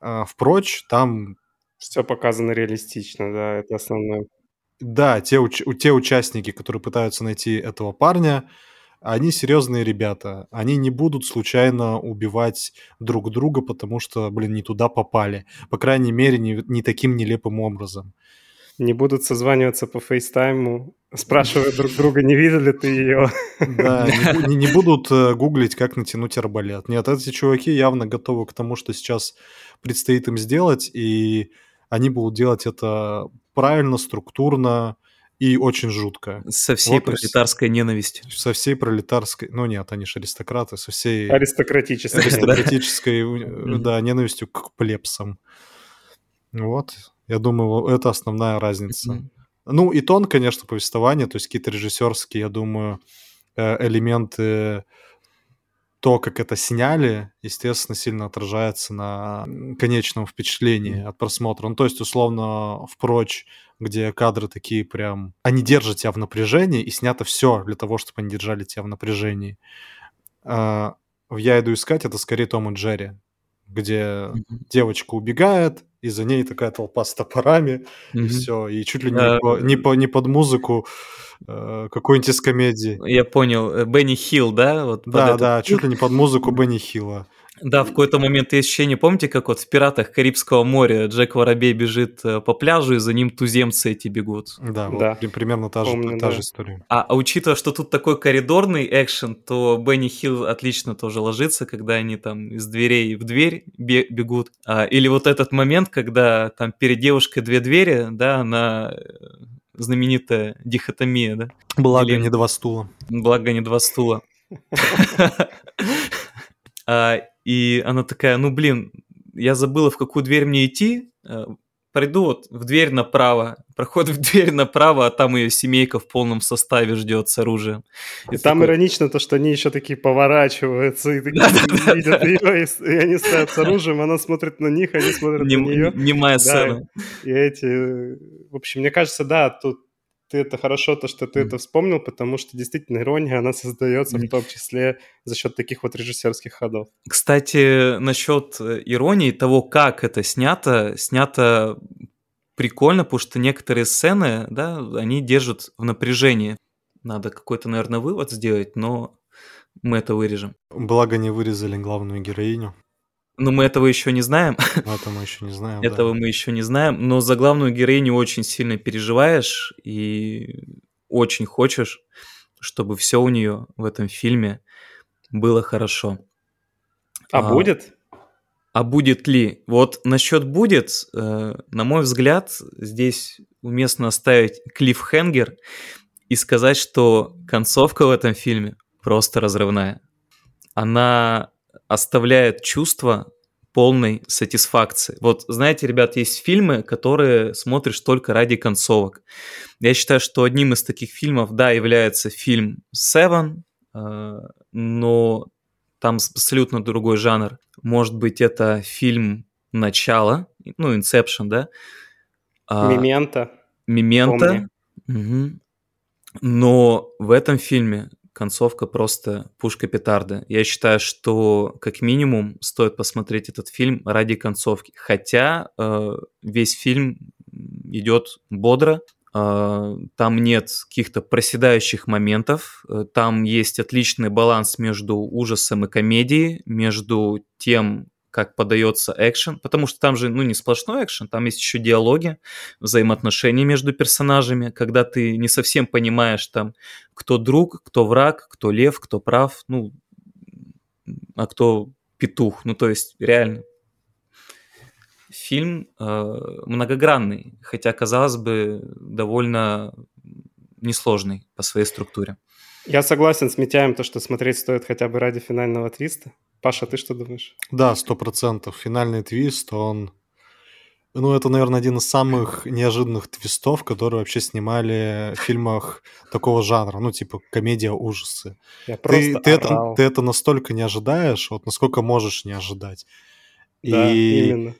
А, впрочь, там... Все показано реалистично, да, это основное. Да, те, уч- те участники, которые пытаются найти этого парня, они серьезные ребята. Они не будут случайно убивать друг друга, потому что, блин, не туда попали. По крайней мере, не, не таким нелепым образом. Не будут созваниваться по фейстайму, спрашивая друг друга, не видел ли ты ее. Да, не, не, не будут э, гуглить, как натянуть арбалет. Нет, эти чуваки явно готовы к тому, что сейчас предстоит им сделать, и они будут делать это правильно, структурно, и очень жутко. Со всей вот пролетарской ненавистью. Со всей пролетарской... Ну нет, они же аристократы, со всей... Аристократической. Аристократической, да, ненавистью к плебсам. Вот, я думаю, это основная разница. Ну и тон, конечно, повествования, то есть какие-то режиссерские, я думаю, э, элементы то, как это сняли, естественно, сильно отражается на конечном впечатлении от просмотра. Ну, то есть, условно, впрочь, где кадры такие прям... Они держат тебя в напряжении, и снято все для того, чтобы они держали тебя в напряжении. А, в «Я иду искать» это скорее Том и Джерри, где mm-hmm. девочка убегает, и за ней такая толпа с топорами, mm-hmm. и все, и чуть ли не, uh, по, не, по, не под музыку э, какой-нибудь из комедии. Я понял, э, Бенни Хилл, да? Вот да, да, чуть ли не под музыку Бенни Хилла. Да, в какой-то момент есть ощущение, помните, как вот в «Пиратах Карибского моря» Джек Воробей бежит э, по пляжу, и за ним туземцы эти бегут. Да, да. Вот, примерно та, Помню, же, та да. же история. А, а учитывая, что тут такой коридорный экшен, то Бенни Хилл отлично тоже ложится, когда они там из дверей в дверь бегут. А, или вот этот момент, когда там перед девушкой две двери, да, она э, знаменитая дихотомия, да? Благо Или... не два стула. Благо не два стула. И она такая, ну блин, я забыла, в какую дверь мне идти, э, Приду вот в дверь направо, проходит в дверь направо, а там ее семейка в полном составе ждет с оружием. И, и там такой... иронично то, что они еще такие поворачиваются и такие видят ее, и они стоят с оружием, она смотрит на них, они смотрят на нее. Немая сцена. И эти... В общем, мне кажется, да, тут ты это хорошо, то, что ты mm. это вспомнил, потому что действительно ирония, она создается mm. в том числе за счет таких вот режиссерских ходов. Кстати, насчет э, иронии, того, как это снято, снято прикольно, потому что некоторые сцены, да, они держат в напряжении. Надо какой-то, наверное, вывод сделать, но мы это вырежем. Благо не вырезали главную героиню. Но мы этого еще не знаем. Это мы еще не знаем. Этого да. мы еще не знаем. Но за главную героиню очень сильно переживаешь и очень хочешь, чтобы все у нее в этом фильме было хорошо. А, а будет? А будет ли? Вот насчет будет, э, на мой взгляд, здесь уместно оставить клиффхенгер и сказать, что концовка в этом фильме просто разрывная. Она оставляет чувство полной сатисфакции. Вот, знаете, ребят, есть фильмы, которые смотришь только ради концовок. Я считаю, что одним из таких фильмов, да, является фильм Seven, э, но там абсолютно другой жанр. Может быть, это фильм «Начало», ну, Inception, да? А, Мементо. Мементо. Угу. Но в этом фильме концовка просто пушка-петарда. Я считаю, что как минимум стоит посмотреть этот фильм ради концовки. Хотя э, весь фильм идет бодро, э, там нет каких-то проседающих моментов, э, там есть отличный баланс между ужасом и комедией, между тем, как подается экшен, потому что там же, ну, не сплошной экшен, там есть еще диалоги, взаимоотношения между персонажами, когда ты не совсем понимаешь там, кто друг, кто враг, кто лев, кто прав, ну, а кто петух, ну, то есть реально фильм э, многогранный, хотя, казалось бы, довольно несложный по своей структуре. Я согласен с Митяем, то, что смотреть стоит хотя бы ради финального твиста. Паша, ты что думаешь? Да, сто процентов. Финальный твист, он... Ну, это, наверное, один из самых неожиданных твистов, которые вообще снимали в фильмах такого жанра, ну, типа комедия-ужасы. Я Ты, просто ты, это, ты это настолько не ожидаешь, вот насколько можешь не ожидать. Да, И именно.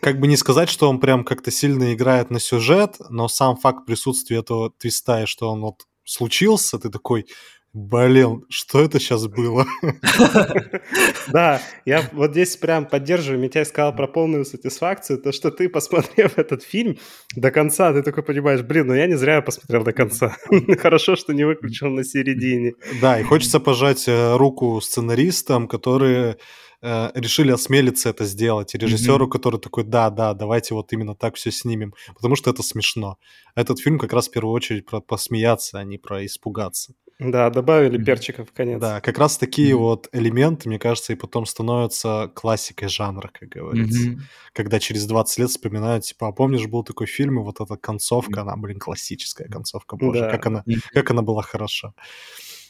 как бы не сказать, что он прям как-то сильно играет на сюжет, но сам факт присутствия этого твиста и что он вот случился, ты такой, блин, что это сейчас было? Да, я вот здесь прям поддерживаю. Митяй сказал про полную сатисфакцию. То, что ты, посмотрев этот фильм до конца, ты такой понимаешь, блин, ну я не зря посмотрел до конца. Хорошо, что не выключил на середине. Да, и хочется пожать э, руку сценаристам, которые э, решили осмелиться это сделать, и режиссеру, который такой, да, да, давайте вот именно так все снимем, потому что это смешно. Этот фильм как раз в первую очередь про посмеяться, а не про испугаться. Да, добавили перчиков в конец. Да, как раз такие Мгм. вот элементы, мне кажется, и потом становятся классикой жанра, как говорится. Мгм. Когда через 20 лет вспоминают, типа, а помнишь, был такой фильм, и вот эта концовка, она, блин, классическая концовка, боже, Да. как она, как она была хороша.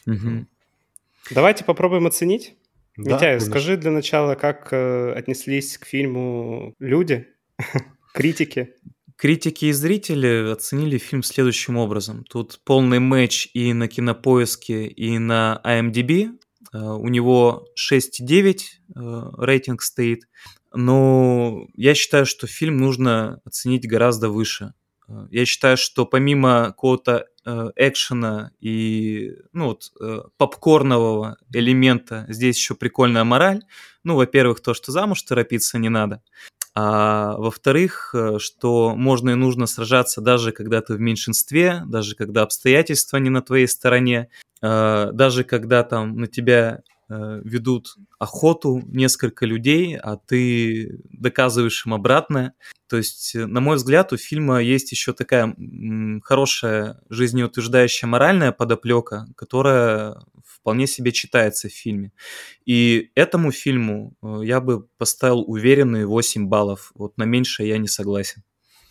Мгм. Давайте попробуем оценить. Да, Митяй, конечно. скажи для начала, как э, отнеслись к фильму люди, критики. Критики и зрители оценили фильм следующим образом. Тут полный матч и на Кинопоиске, и на IMDb. Э, У него 6,9 э, рейтинг стоит. Но я считаю, что фильм нужно оценить гораздо выше. Э, Я считаю, что помимо какого-то экшена и ну, вот, попкорнового элемента, здесь еще прикольная мораль. Ну, во-первых, то, что замуж торопиться не надо. А во-вторых, э, что можно и нужно сражаться даже когда ты в меньшинстве, даже когда обстоятельства не на твоей стороне, э, даже когда там на тебя ведут охоту несколько людей, а ты доказываешь им обратное. То есть, э, на мой взгляд, у фильма есть еще такая хорошая жизнеутверждающая моральная подоплека, которая вполне себе читается в фильме. И этому фильму э, я бы поставил уверенные 8 баллов. Вот на меньшее я не согласен.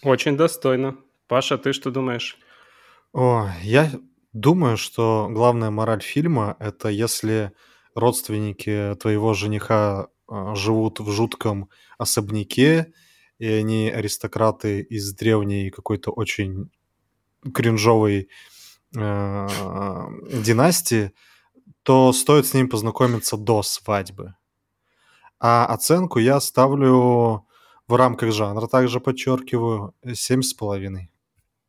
Очень достойно. Паша, ты что думаешь? О, я думаю, что главная мораль фильма это если родственники твоего жениха а, живут в жутком особняке, и они аристократы из древней какой-то очень кринжовой э, династии, то стоит с ним познакомиться до свадьбы. А оценку я ставлю в рамках жанра, также подчеркиваю, семь с половиной.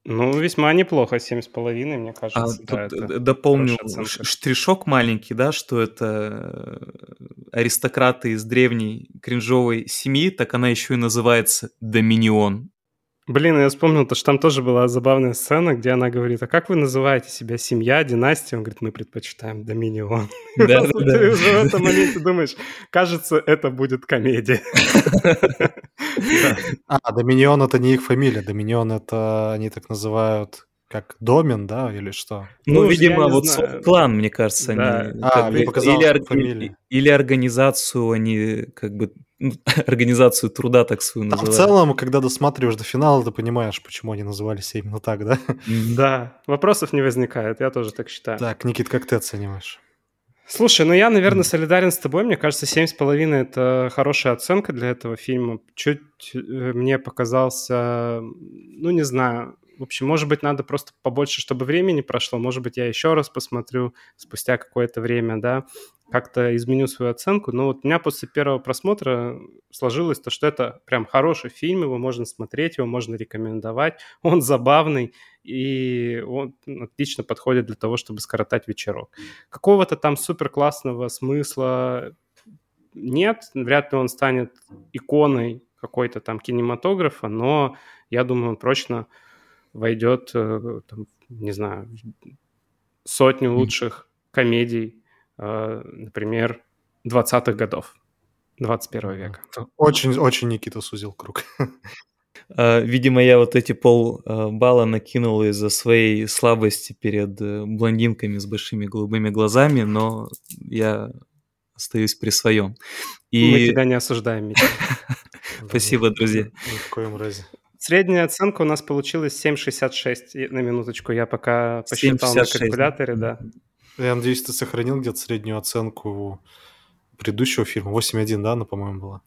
Ну, весьма неплохо, семь с половиной, мне А кажется. тут да, это д- дополню штришок маленький, да, что это э, аристократы из древней кринжовой семьи, так она еще и называется Доминион. Блин, я вспомнил, то, что там тоже была забавная сцена, где она говорит, а как вы называете себя, семья, династия? Он говорит, мы предпочитаем Доминион. Да, просто да, ты да. уже в этом моменте думаешь, кажется, это будет комедия. Да. А, Доминион это не их фамилия, Доминион это они так называют как домен, да, или что? Ну, Ну, видимо, вот клан, мне кажется, Да. они А, как мне бы- или, или организацию они как бы организацию труда так свою А в целом, когда досматриваешь до финала, ты понимаешь, почему они назывались именно так, да? Да, вопросов не возникает, я тоже так считаю. Так, Никит, как ты оцениваешь? Слушай, ну я, наверное, солидарен с тобой. Мне кажется, семь с половиной это хорошая оценка для этого фильма. Чуть э, мне показался, ну не знаю, В общем, может быть, надо просто побольше, чтобы времени прошло. Может быть, я еще раз посмотрю спустя какое-то время, да, как-то изменю свою оценку. Но вот у меня после первого просмотра сложилось то, что это прям хороший фильм, его можно смотреть, его можно рекомендовать. Он забавный, и он отлично подходит для того, чтобы скоротать вечерок. Какого-то там супер классного смысла нет, вряд ли он станет иконой какой-то там кинематографа, но я думаю, он прочно войдет, э, там, не знаю, сотню лучших комедий, э, например, 20-х годов 21 века. Очень-очень Никита сузил круг. А, видимо, я вот эти пол балла накинул из-за своей слабости перед э, блондинками с большими голубыми глазами, но я остаюсь при своем. И... Мы тебя не осуждаем, Митя. Спасибо, друзья. Ни в коем разе. Средняя оценка у нас получилась 7,66 на минуточку. Я пока посчитал 7,66. на калькуляторе, да. Я надеюсь, ты сохранил где-то среднюю оценку предыдущего фильма. 8,1, да, она, по-моему, была?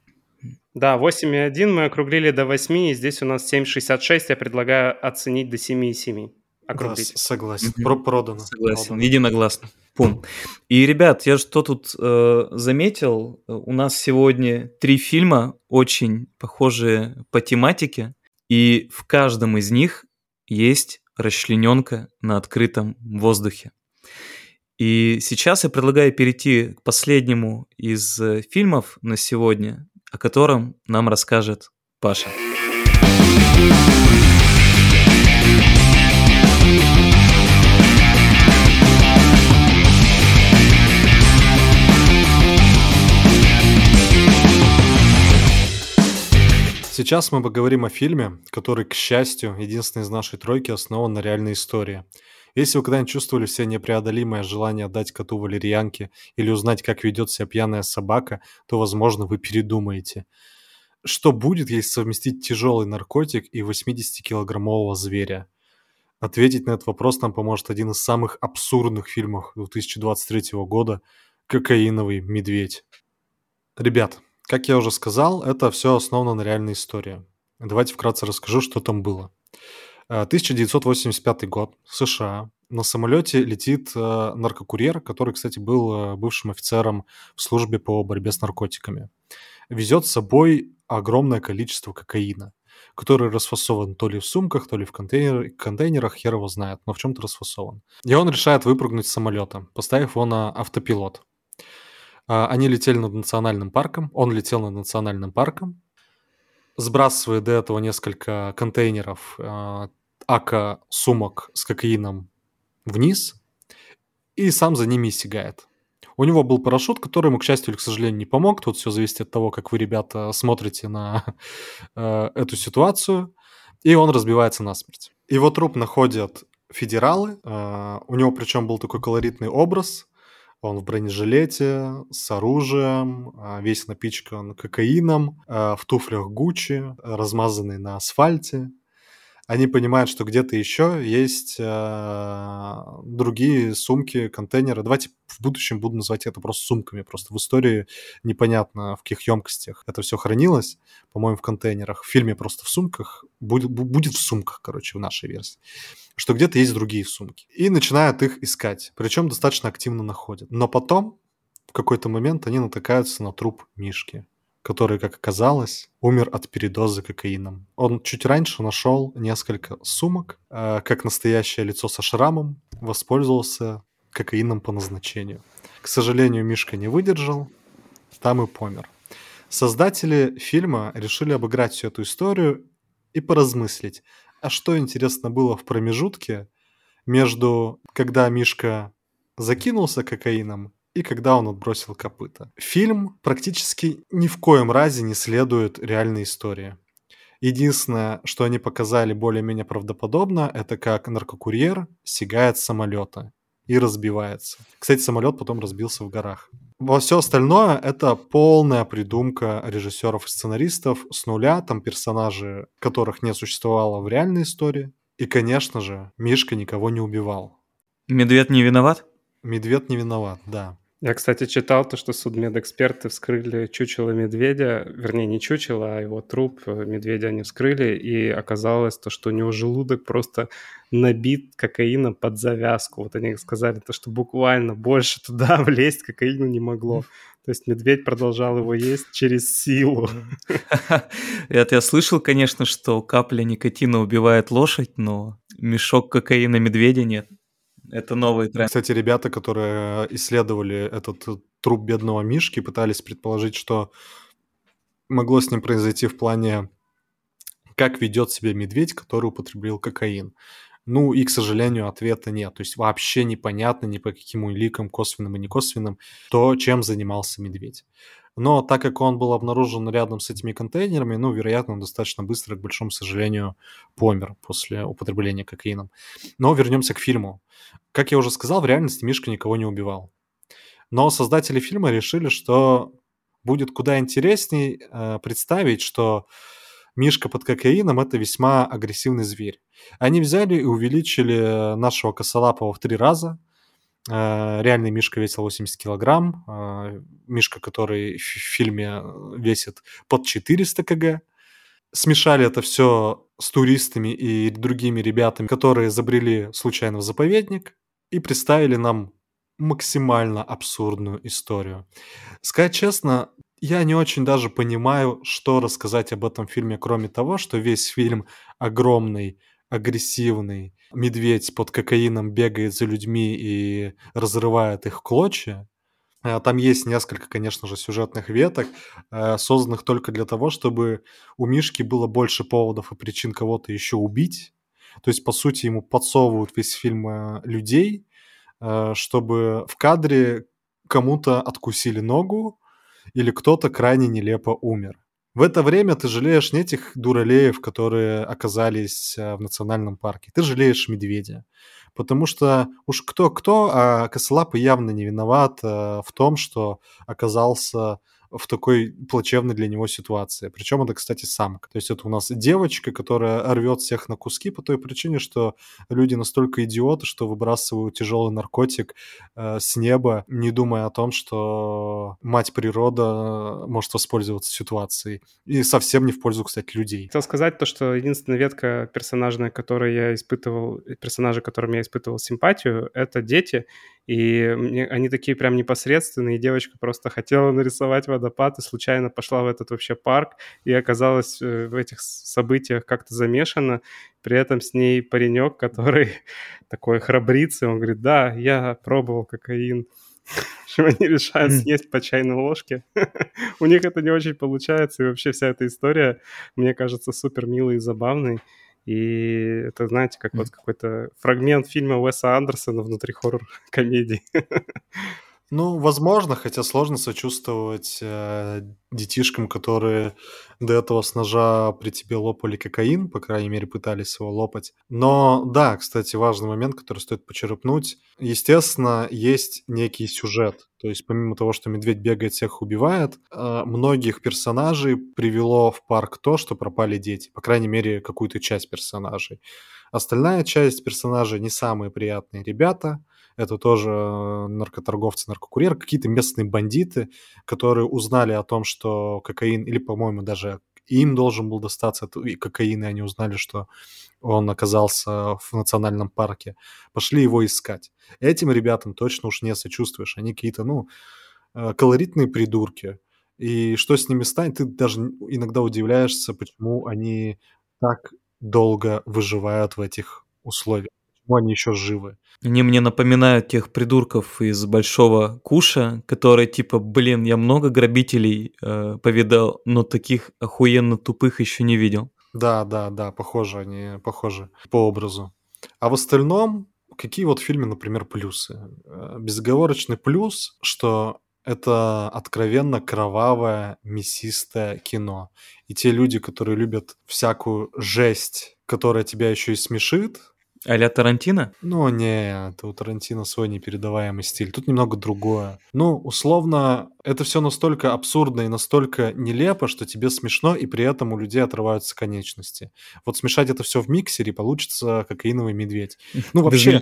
Да, 8,1 мы округлили до 8, и здесь у нас 7,66. Я предлагаю оценить до 7,7. Округлить. Да, согласен. Mm-hmm. Про продано. Согласен. Продано. Единогласно. Пум. И, ребят, я что тут э, заметил? У нас сегодня три фильма, очень похожие по тематике, и в каждом из них есть расчлененка на открытом воздухе. И сейчас я предлагаю перейти к последнему из э, фильмов на сегодня, о котором нам расскажет Паша. Сейчас мы поговорим о фильме, который, к счастью, единственный из нашей тройки основан на реальной истории. Если вы когда-нибудь чувствовали все непреодолимое желание отдать коту валерьянки или узнать, как ведет себя пьяная собака, то, возможно, вы передумаете. Что будет, если совместить тяжелый наркотик и 80-килограммового зверя? Ответить на этот вопрос нам поможет один из самых абсурдных фильмов 2023 года «Кокаиновый медведь». Ребят, как я уже сказал, это все основано на реальной истории. Давайте вкратце расскажу, что там было. 1985 э, год, США. На самолете летит э, наркокурьер, который, кстати, был э, бывшим офицером в службе по борьбе с наркотиками. Везет с собой огромное количество кокаина, который расфасован то ли в сумках, то ли в контейнер, контейнерах, хер его знает, но в чем-то расфасован. И он решает выпрыгнуть с самолета, поставив его на автопилот. А, они летели над национальным парком, он летел над национальным парком, сбрасывая до этого несколько контейнеров э, ака сумок с кокаином вниз и сам за ними стигает. У него был парашют, который ему, к счастью или к сожалению, не помог. Тут все зависит от того, как вы, ребята, смотрите на э, эту ситуацию. И он разбивается насмерть. Его труп находят федералы. Э, у него причем был такой колоритный образ. Он в бронежилете, с оружием, а, весь напичкан кокаином, а, в туфлях Гуччи, размазанный на асфальте. Они понимают, что где-то еще есть э, другие сумки, контейнеры. Давайте в будущем буду называть это просто сумками. Просто в истории непонятно, в каких емкостях это все хранилось. По-моему, в контейнерах. В фильме просто в сумках. Будет, будет в сумках, короче, в нашей версии что где-то есть другие сумки. И начинают их искать, причем достаточно активно находят. Но потом, в какой-то момент, они натыкаются на труп Мишки, который, как оказалось, умер от передоза кокаином. Он чуть раньше нашел несколько сумок, э, как настоящее лицо со шрамом, воспользовался кокаином по назначению. К сожалению, Мишка не выдержал, там и помер. Создатели фильма решили обыграть всю эту историю и поразмыслить, а что, интересно, было в промежутке между, когда Мишка закинулся кокаином и когда он отбросил копыта? Фильм практически ни в коем разе не следует реальной истории. Единственное, что они показали более-менее правдоподобно, это как наркокурьер сигает самолета и разбивается. Кстати, самолет потом разбился в горах. Во все остальное это полная придумка режиссеров и сценаристов с нуля, там персонажи, которых не существовало в реальной истории. И, конечно же, Мишка никого не убивал. Медведь не виноват? Медведь не виноват, да. Я, кстати, читал то, что судмедэксперты вскрыли чучело медведя, вернее, не чучело, а его труп э, медведя они вскрыли, и оказалось то, что у него желудок просто набит кокаином под завязку. Вот они сказали то, что буквально больше туда влезть кокаину не могло. То есть медведь продолжал его есть через силу. Это я слышал, конечно, что капля никотина убивает лошадь, но мешок кокаина медведя нет. Это новый тренд. Кстати, ребята, которые исследовали этот э, труп бедного Мишки, пытались предположить, что могло с ним произойти в плане, как ведет себя медведь, который употребил кокаин. Ну и, к сожалению, ответа нет. То есть вообще непонятно ни по каким уликам, косвенным и некосвенным, то, чем занимался медведь. Но так как он был обнаружен рядом с этими контейнерами, ну, вероятно, он достаточно быстро, к большому сожалению, помер после употребления кокаином. Но вернемся к фильму. Как я уже сказал, в реальности Мишка никого не убивал. Но создатели фильма решили, что будет куда интересней э, представить, что Мишка под кокаином – это весьма агрессивный зверь. Они взяли и увеличили нашего косолапого в три раза – реальный Мишка весил 80 килограмм. Э, Мишка, который в фильме весит под 400 кг. Смешали это все с туристами и другими ребятами, которые забрели случайно в заповедник и представили нам максимально абсурдную историю. Сказать честно, я не очень даже понимаю, что рассказать об этом фильме, кроме того, что весь фильм огромный, агрессивный, медведь под кокаином бегает за людьми и разрывает их клочья. А, там есть несколько, конечно же, сюжетных веток, э, созданных только для того, чтобы у Мишки было больше поводов и причин кого-то еще убить. То есть, по сути, ему подсовывают весь фильм э, людей, э, чтобы в кадре кому-то откусили ногу или кто-то крайне нелепо умер. В это время ты жалеешь не этих дуралеев, которые оказались э, в национальном парке. Ты жалеешь медведя. Потому что уж кто-кто, а Косолапый явно не виноват э, в том, что оказался в такой плачевной для него ситуации. Причем это, кстати, самка. То есть это у нас девочка, которая рвет всех на куски по той причине, что люди настолько идиоты, что выбрасывают тяжелый наркотик э, с неба, не думая о том, что мать природа может воспользоваться ситуацией. И совсем не в пользу, кстати, людей. Хотел сказать то, что единственная ветка персонажная, которой я испытывал, персонажи, которым я испытывал симпатию, это дети. И мне, они такие прям непосредственные, и девочка просто хотела нарисовать водопад и случайно пошла в этот вообще парк и оказалась э, в этих событиях как-то замешана. При этом с ней паренек, который такой храбрится, он говорит, да, я пробовал кокаин. Они решают съесть по чайной ложке. У них это не очень получается, и вообще вся эта история, мне кажется, супер милой и забавной. И это, знаете, как вот какой-то фрагмент фильма Уэса Андерсона внутри хоррор-комедии. Ну, возможно, хотя сложно сочувствовать э, детишкам, которые до этого с ножа при тебе лопали кокаин, по крайней мере, пытались его лопать. Но да, кстати, важный момент, который стоит почерпнуть. Естественно, есть некий сюжет. То есть помимо того, что медведь бегает, всех убивает, э, многих персонажей привело в парк то, что пропали дети. По крайней мере, какую-то часть персонажей. Остальная часть персонажей не самые приятные ребята – это тоже э, наркоторговцы, наркокурьеры, какие-то местные бандиты, которые узнали о том, что кокаин, или, по-моему, даже им должен был достаться и кокаин, и они узнали, что он оказался в национальном парке, пошли его искать. Этим ребятам точно уж не сочувствуешь. Они какие-то, ну, э, колоритные придурки. И что с ними станет, ты даже иногда удивляешься, почему они так долго выживают в этих условиях, почему они еще живы. Они мне напоминают тех придурков из Большого Куша, которые типа, блин, я много грабителей э, повидал, но таких охуенно тупых еще не видел. Да, да, да, похоже они, похожи по образу. А в остальном, какие вот в фильме, например, плюсы? Э, безоговорочный плюс, что это откровенно кровавое, мясистое кино. И те люди, которые любят всякую жесть, которая тебя еще и смешит, А-ля Тарантино? Ну, не, это у Тарантино свой непередаваемый стиль. Тут немного другое. Ну, условно, это все настолько абсурдно и настолько нелепо, что тебе смешно, и при этом у людей отрываются конечности. Вот смешать это все в миксере, получится кокаиновый медведь. Ну, вообще... Без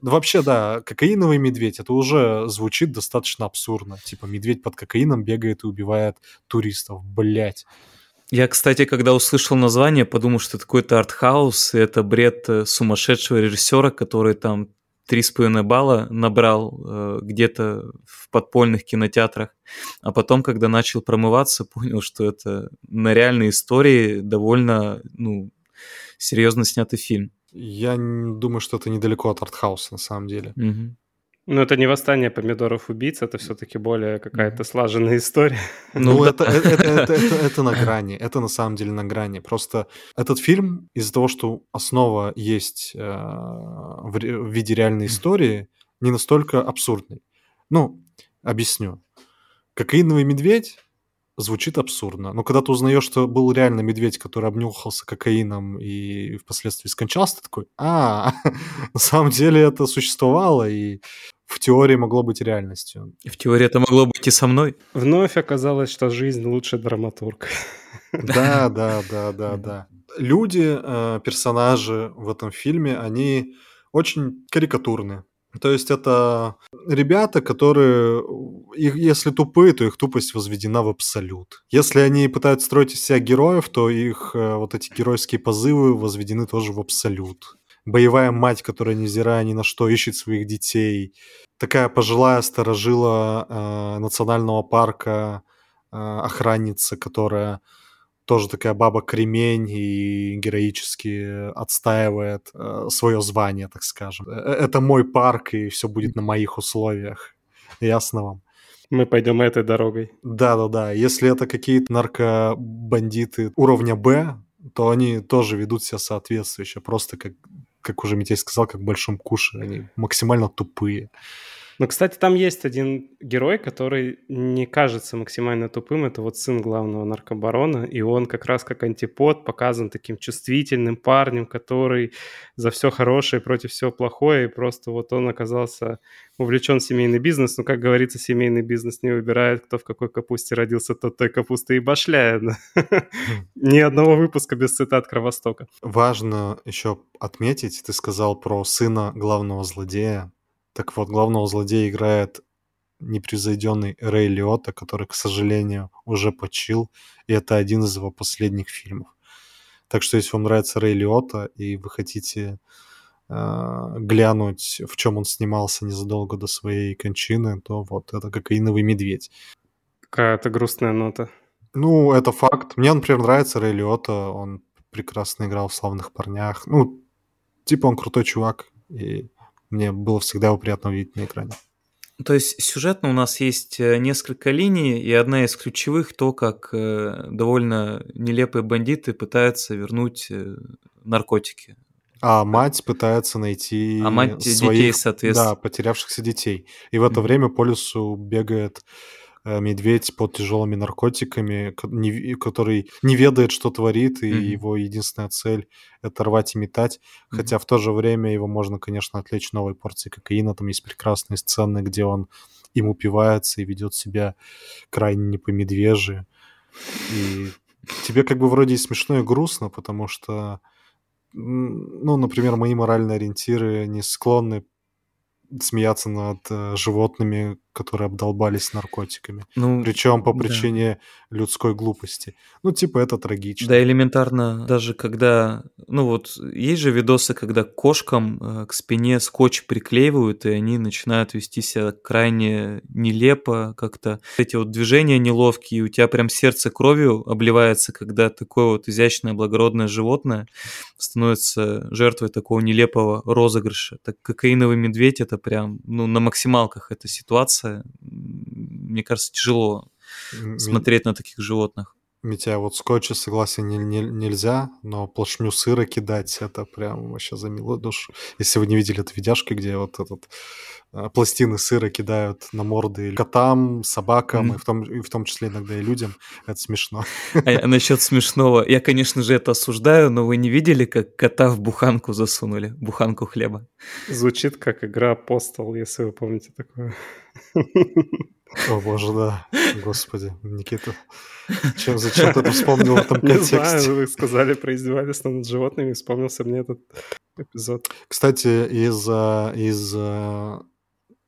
Вообще, да, кокаиновый медведь, это уже звучит достаточно абсурдно. Типа, медведь под кокаином бегает и убивает туристов. Блять. Я, кстати, когда услышал название, подумал, что это какой-то артхаус, и это бред э, сумасшедшего режиссера, который там три с половиной балла набрал э, где-то в подпольных кинотеатрах. А потом, когда начал промываться, понял, что это на реальной истории довольно ну, серьезно снятый фильм. Я думаю, что это недалеко от артхауса, на самом деле. Угу. Ну, это не восстание помидоров убийц, это все-таки более какая-то слаженная история. Ну, ну это, это, это, это, это на грани, это на самом деле на грани. Просто этот фильм из-за того, что основа есть э, в, в виде реальной истории, не настолько абсурдный. Ну, объясню. Кокаиновый медведь звучит абсурдно. Но когда ты узнаешь, что был реально медведь, который обнюхался кокаином и впоследствии скончался, ты такой, а, на самом деле это существовало, и в теории могло быть реальностью. И в теории это могло быть и со мной. Вновь оказалось, что жизнь лучше драматург. Да, да, да, да, да. Люди, э, персонажи в этом фильме, они очень карикатурны. То есть это ребята, которые, их, если тупые, то их тупость возведена в абсолют. Если они пытаются строить из себя героев, то их э, вот эти геройские позывы возведены тоже в абсолют боевая мать, которая, невзирая ни на что, ищет своих детей. Такая пожилая сторожила э, национального парка, э, охранница, которая тоже такая баба-кремень и героически отстаивает э, свое звание, так скажем. Э, это мой парк, и все будет на моих условиях. Ясно вам? Мы пойдем этой дорогой. Да-да-да. Если это какие-то наркобандиты уровня Б, то они тоже ведут себя соответствующе, просто как как уже Митей сказал, как в большом куше. Они максимально тупые. Но, кстати, там есть один герой, который не кажется максимально тупым. Это вот сын главного наркобарона, и он как раз как антипод показан таким чувствительным парнем, который за все хорошее против всего плохое, и просто вот он оказался увлечен в семейный бизнес. Но, как говорится, семейный бизнес не выбирает, кто в какой капусте родился, тот той капусты и башляет. Ни одного выпуска без цитат Кровостока. Важно еще отметить, ты сказал про сына главного злодея, так вот, главного злодея играет непревзойденный Рэй Лиотта, который, к сожалению, уже почил, и это один из его последних фильмов. Так что, если вам нравится Рэй Лиотта, и вы хотите э, глянуть, в чем он снимался незадолго до своей кончины, то вот это «Кокаиновый медведь». Какая-то грустная нота. Ну, это факт. Мне, например, нравится Рэй Лиотта, он прекрасно играл в «Славных парнях». Ну, типа он крутой чувак, и мне было всегда его приятно увидеть на экране. То есть сюжетно у нас есть э, несколько линий, и одна из ключевых то, как э, довольно нелепые бандиты пытаются вернуть э, наркотики. А мать пытается найти а мать своих, детей, соответственно. Да, потерявшихся детей. И в это mm-hmm. время по лесу бегает медведь под тяжелыми наркотиками, который не ведает, что творит, и mm-hmm. его единственная цель — это рвать и метать. Mm-hmm. Хотя в то же время его можно, конечно, отвлечь новой порцией кокаина. Там есть прекрасные сцены, где он им упивается и ведет себя крайне не по-медвежьи. И тебе как бы вроде и смешно, и грустно, потому что, ну, например, мои моральные ориентиры не склонны смеяться над э, животными, которые обдолбались наркотиками. Ну, Причем по причине да. людской глупости. Ну, типа, это трагично. Да, элементарно, даже когда... Ну, вот есть же видосы, когда кошкам э, к спине скотч приклеивают, и они начинают вести себя крайне нелепо как-то. Эти вот движения неловкие, у тебя прям сердце кровью обливается, когда такое вот изящное, благородное животное становится жертвой такого нелепого розыгрыша. Так кокаиновый медведь — это прям, ну, на максималках эта ситуация мне кажется, тяжело смотреть на таких животных. Митя, вот скотча, согласен, не, не- нельзя, но плашмю сыра кидать, это прям вообще за милую душу. Если вы не видели эту видяшки, где вот этот э, пластины сыра кидают на морды котам, собакам, и в, том, и в том числе иногда и людям, это смешно. А насчет смешного, я, конечно же, это осуждаю, но вы не видели, как кота в буханку засунули, буханку хлеба? Звучит как игра Апостол, если вы помните такое. О боже, да. Господи, Никита. Чем, зачем ты это вспомнил в этом Не контексте? знаю, вы сказали про издевательство над животными, вспомнился мне этот эпизод. Кстати, из, из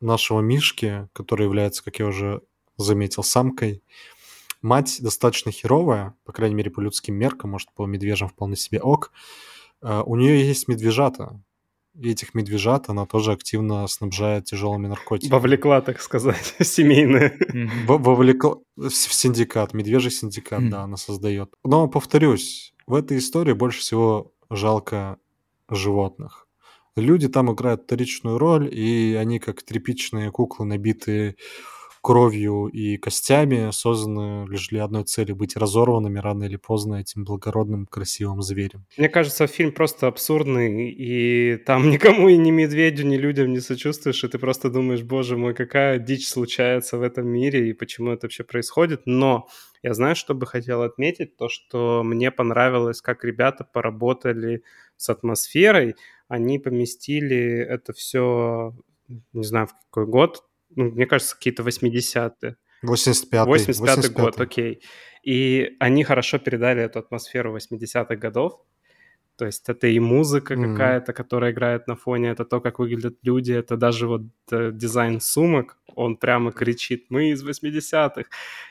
нашего Мишки, который является, как я уже заметил, самкой, мать достаточно херовая, по крайней мере, по людским меркам, может, по медвежьим вполне себе ок. Э, У нее есть медвежата, этих медвежат она тоже активно снабжает тяжелыми наркотиками. Вовлекла, так сказать. Во- Вовлекла в синдикат, медвежий синдикат, да, она создает. Но повторюсь, в этой истории больше всего жалко животных. Люди там играют вторичную роль, и они как тряпичные куклы, набитые кровью и костями, созданы лишь для одной цели — быть разорванными рано или поздно этим благородным, красивым зверем. Мне кажется, фильм просто абсурдный, и там никому и ни медведю, ни людям не сочувствуешь, и ты просто думаешь, боже мой, какая дичь случается в этом мире, и почему это вообще происходит. Но я знаю, что бы хотел отметить, то, что мне понравилось, как ребята поработали с атмосферой, они поместили это все, не знаю, в какой год, ну, мне кажется, какие-то 80-е. 85-й. 85 год, 85-й. окей. И они хорошо передали эту атмосферу 80-х годов. То есть это и музыка Мгм. какая-то, которая играет на фоне, это то, как выглядят люди, это даже вот э, дизайн сумок, он прямо кричит «Мы из 80-х!»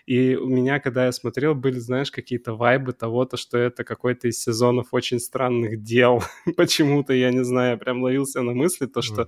И у меня, когда я смотрел, были, знаешь, какие-то вайбы того-то, что это какой-то из сезонов очень странных дел. Почему-то, я не знаю, я прям ловился на мысли, то, что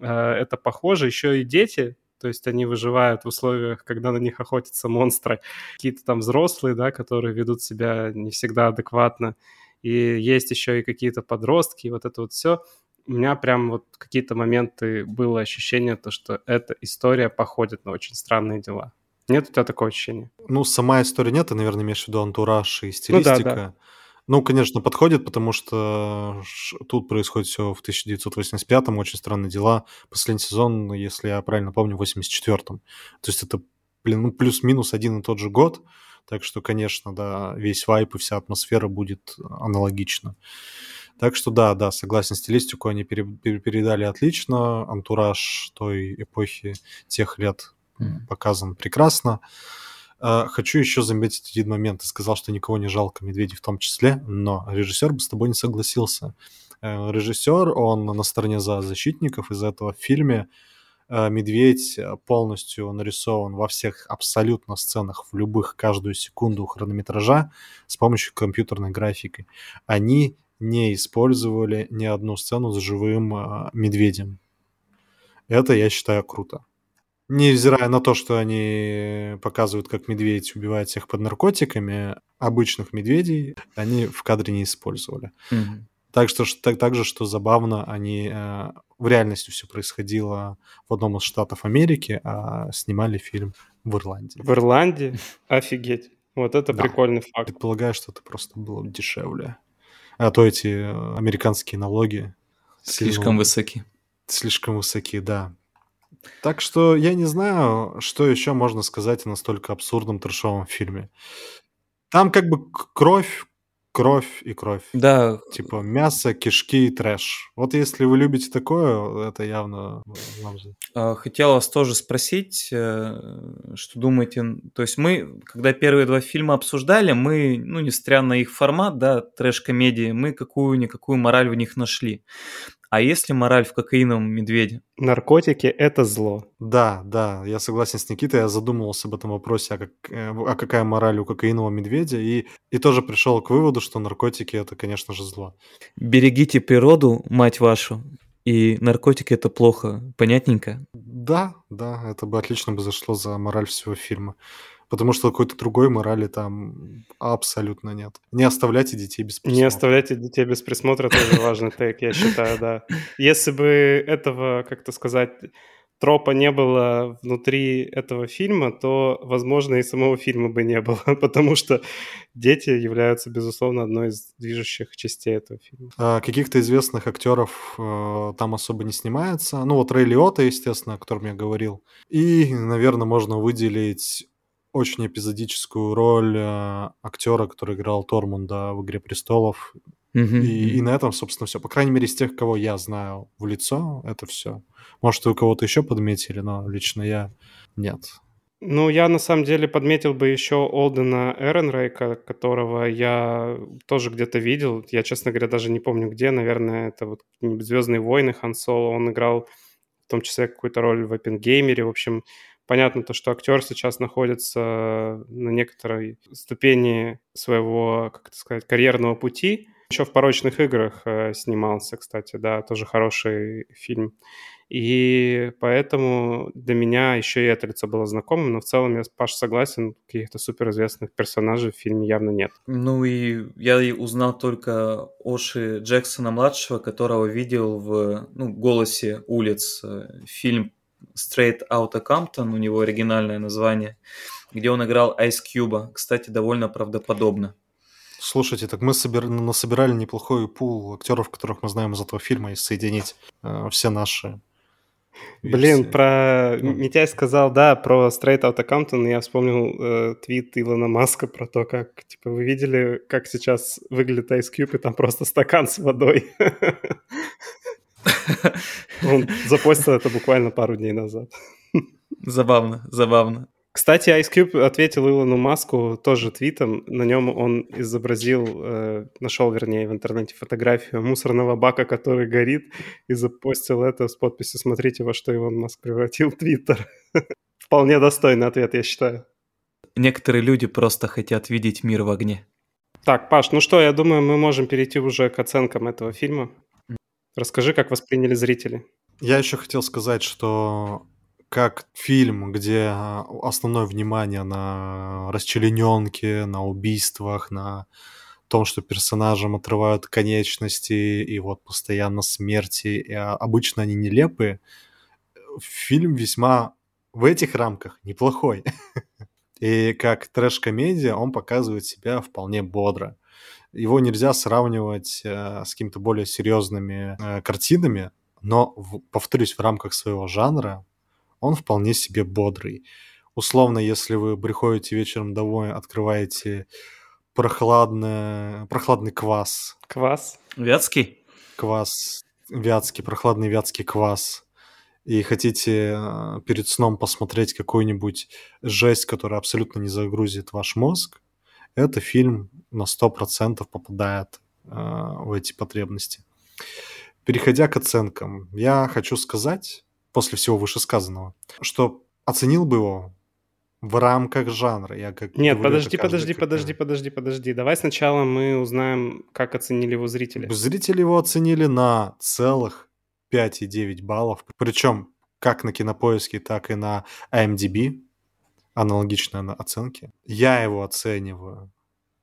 э, это похоже. Еще и дети, то есть они выживают в условиях, когда на них охотятся монстры. Какие-то там взрослые, да, которые ведут себя не всегда адекватно. И есть еще и какие-то подростки, и вот это вот все. У меня прям вот какие-то моменты было ощущение, то, что эта история походит на очень странные дела. Нет у тебя такого ощущения? Ну, сама история нет, ты, наверное, имеешь в виду антураж и Ну да, стилистика. да. Ну, конечно, подходит, потому что ш- тут происходит все в 1985-м, очень странные дела. Последний сезон, если я правильно помню, в 84-м. То есть это, блин, ну, плюс-минус один и тот же год. Так что, конечно, да, весь вайп и вся атмосфера будет аналогична. Так что да, да, согласен, стилистику они пере- пере- передали отлично, антураж той эпохи тех лет показан прекрасно. А, Хочу еще заметить один момент. Ты сказал, что никого не жалко, медведей в том числе, но режиссер бы с тобой не согласился. Э, Режиссер, он на стороне за защитников. Из этого в фильме э, медведь э, полностью нарисован во всех абсолютно сценах, в любых, каждую секунду хронометража с помощью компьютерной графики. Они не использовали ни одну сцену с живым э, медведем. Это, я считаю, круто. Невзирая на то, что они показывают, как медведь убивает всех под наркотиками, обычных медведей они в кадре не использовали. Мгм. Так что ш- так, также, что забавно, они э, в реальности все происходило в одном из штатов Америки, а снимали фильм в Ирландии. В Ирландии? Офигеть. Вот это Да. прикольный факт. Предполагаю, что это просто было дешевле. А то эти э, американские налоги сильно Слишком высоки. слишком высоки, да. Так что я не знаю, что еще можно сказать о настолько абсурдном трешовом фильме. Там как бы кровь, кровь и кровь. Да, Типа мясо, кишки и трэш. Вот если вы любите такое, это явно вам А, Хотел вас тоже спросить, э, что думаете. То есть мы, когда первые два фильма обсуждали, мы, ну, несмотря на их формат, да, трэш-комедии, мы какую-никакую мораль в них нашли. А если мораль в кокаиновом медведе? Наркотики — это зло. Да, да, я согласен с Никитой, я задумывался об этом вопросе, а, как, э, а какая мораль у кокаинового медведя, и, и тоже пришел к выводу, что наркотики это, конечно же, зло. Берегите природу, мать вашу, и наркотики это плохо. Понятненько? Да, да, это бы отлично бы зашло за мораль всего фильма. Потому что какой-то другой морали там абсолютно нет. Не оставляйте детей без Не присмотра. оставляйте детей без присмотра, тоже важный тейк, я считаю, да. Если бы этого, как-то сказать, тропа не было внутри этого фильма, то, возможно, и самого фильма бы не было, потому что дети являются, безусловно, одной из движущих частей этого фильма. А, каких-то известных актеров э, там особо не снимается. Ну, вот Рэй Лиота, естественно, о котором я говорил. И, наверное, можно выделить очень эпизодическую роль э, актера, который играл Тормунда в «Игре престолов». Мгм, И, и на этом, собственно, все. По крайней мере, из тех, кого я знаю в лицо, это все. Может, вы кого-то еще подметили, но лично я нет. Ну, я на самом деле подметил бы еще Олдена Эренрейка, которого я тоже где-то видел. Я, честно говоря, даже не помню где. Наверное, это вот «Звездные войны» Хан Соло. Он играл в том числе какую-то роль в «Оппенгеймере». В общем, понятно то, что актер сейчас находится на некоторой ступени своего, как это сказать, карьерного пути. Еще в «Порочных играх» э, снимался, кстати, да, тоже хороший фильм. И поэтому для меня еще и это лицо было знакомым, но в целом я Паш согласен, каких-то суперизвестных персонажей в фильме явно нет. Ну и я и узнал только Оши Джексона-младшего, которого видел в ну, «Голосе улиц». э, Фильм Straight Outta Compton, у него оригинальное название, где он играл Ice Cube. Кстати, довольно правдоподобно. Слушайте, так мы собир... насобирали неплохой пул актеров, которых мы знаем из этого фильма, и соединить э, все наши Блин, про... Ну. Митяй сказал, да, про Straight Outta Compton, и я вспомнил э, твит Илона Маска про то, как, типа, вы видели, как сейчас выглядит Ice Cube, и там просто стакан с водой. Он запостил это буквально пару дней назад. Забавно, забавно. Кстати, Ice Cube ответил Илону Маску тоже твитом. На нем он изобразил, э, нашел, вернее, в интернете фотографию мусорного бака, который горит, и запостил это с подписью «Смотрите, во что Илон Маск превратил Твиттер». Вполне достойный ответ, я считаю. Некоторые люди просто хотят видеть мир в огне. Так, Паш, ну что, я думаю, мы можем перейти уже к оценкам этого фильма. Расскажи, как восприняли зрители. Я еще хотел сказать, что как фильм, где а, основное внимание на расчлененке, на убийствах, на том, что персонажам отрывают конечности, и вот постоянно смерти, и а, обычно они нелепые, фильм весьма в этих рамках неплохой. И как трэш-комедия он показывает себя вполне бодро. Его нельзя сравнивать э, с какими-то более серьезными э, картинами, но, в, повторюсь, в рамках своего жанра он вполне себе бодрый. Условно, если вы приходите вечером домой, открываете прохладный, прохладный квас, Квас. Вятский? квас вятский, прохладный вятский квас, и хотите э, перед сном посмотреть какую-нибудь жесть, которая абсолютно не загрузит ваш мозг, это фильм на 100% попадает э, в эти потребности. Переходя к оценкам, я хочу сказать, после всего вышесказанного, что оценил бы его в рамках жанра. Я как Нет, говорю, подожди, подожди, как- подожди, подожди, подожди. Давай сначала мы узнаем, как оценили его зрители. Зрители его оценили на целых 5,9 баллов. Причем как на Кинопоиске, так и на IMDb. Аналогичная на оценке. Я его оцениваю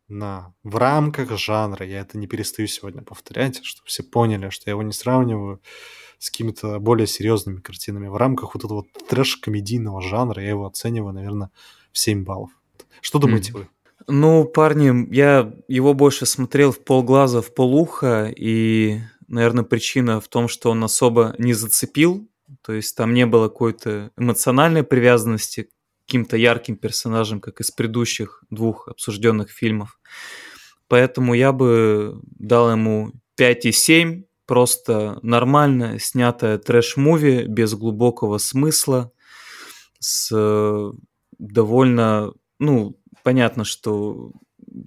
на в рамках жанра. Я это не перестаю сегодня повторять, чтобы все поняли, что я его не сравниваю с какими-то более серьезными картинами. В рамках вот этого трэш-комедийного жанра я его оцениваю, наверное, в 7 баллов. Что думаете Мгм. вы? Ну, парни, я его больше смотрел в полглаза, в полуха, и, наверное, причина в том, что он особо не зацепил, то есть там не было какой-то эмоциональной привязанности к каким-то ярким персонажам, как из предыдущих двух обсужденных фильмов. Поэтому я бы дал ему 5,7, просто нормально снятое трэш-муви, без глубокого смысла, с э, довольно, ну, понятно, что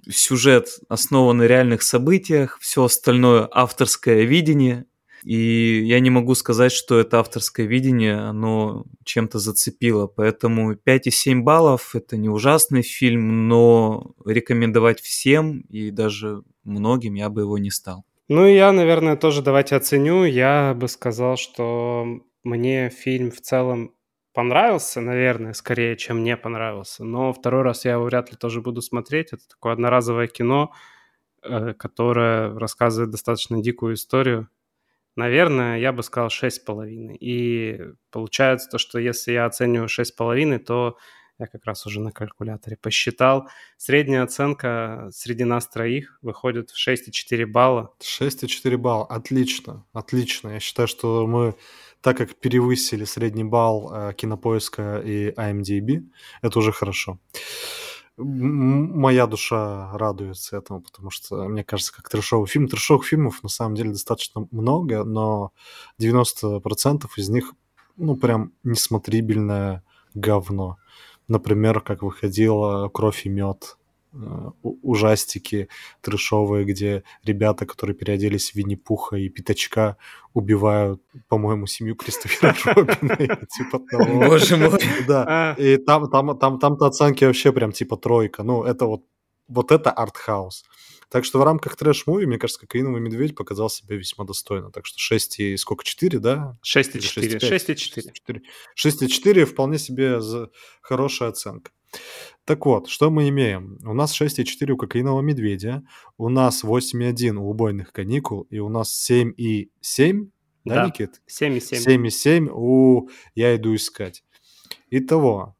сюжет основан на реальных событиях, все остальное авторское видение. И я не могу сказать, что это авторское видение, оно чем-то зацепило. Поэтому 5,7 баллов – это не ужасный фильм, но рекомендовать всем и даже многим я бы его не стал. Ну, и я, наверное, тоже давайте оценю. Я бы сказал, что мне фильм в целом понравился, наверное, скорее, чем не понравился. Но второй раз я его вряд ли тоже буду смотреть. Это такое одноразовое кино, э, которое рассказывает достаточно дикую историю. Наверное, я бы сказал 6,5. И получается то, что если я оцениваю 6,5, то я как раз уже на калькуляторе посчитал. Средняя оценка среди нас троих выходит в 6,4 балла. 6,4 балла. Отлично, отлично. Я считаю, что мы, так как перевысили средний балл э, кинопоиска и IMDb, это уже хорошо. Моя душа радуется этому, потому что, мне кажется, как трешовый фильм. Трешовых фильмов на самом деле достаточно много, но 90% из них, ну, прям несмотрибельное говно. Например, как выходила «Кровь и мед», ужастики трешовые, где ребята, которые переоделись в Винни-Пуха и Пятачка, убивают, по-моему, семью Кристофера Робина. Типа того. Боже мой. Да, а. и там, там, там, там-то оценки вообще прям типа тройка. Ну, это вот, вот это артхаус. Так что в рамках трэш-муви, мне кажется, «Кокаиновый медведь» показал себя весьма достойно. Так что 6 и сколько, 4, да? 6,4. 6,4. 6,4 вполне себе хорошая оценка. Так вот, что мы имеем? У нас 6,4 у «Кокаинового медведя», у нас 8,1 у «Убойных каникул», и у нас 7,7, да, да Никит? 7,7. 7,7 у «Я иду искать». Итого,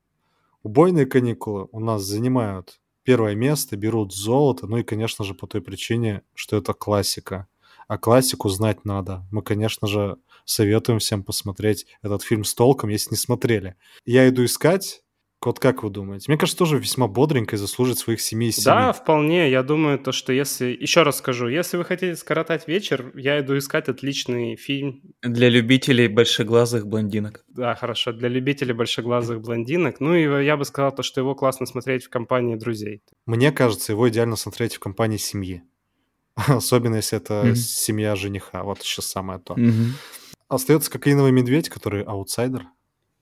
«Убойные каникулы» у нас занимают первое место, берут золото, ну и, конечно же, по той причине, что это классика. А классику знать надо. Мы, конечно же, советуем всем посмотреть этот фильм с толком, если не смотрели. Я иду искать вот как вы думаете? Мне кажется, тоже весьма бодренько и заслужит своих семей и Да, вполне. Я думаю, то, что если... Еще раз скажу, если вы хотите скоротать вечер, я иду искать отличный фильм. Для любителей большеглазых блондинок. Да, хорошо. Для любителей большеглазых блондинок. Ну и я бы сказал то, что его классно смотреть в компании друзей. Мне кажется, его идеально смотреть в компании семьи. Особенно, если это mm-hmm. семья жениха. Вот сейчас самое то. Mm-hmm. Остается кокаиновый медведь, который аутсайдер.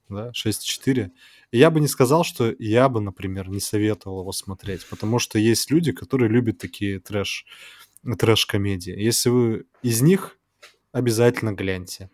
Да, 6-4. И я бы не сказал, что я бы, например, не советовал его смотреть, потому что есть люди, которые любят такие трэш, трэш-комедии. Если вы из них, обязательно гляньте.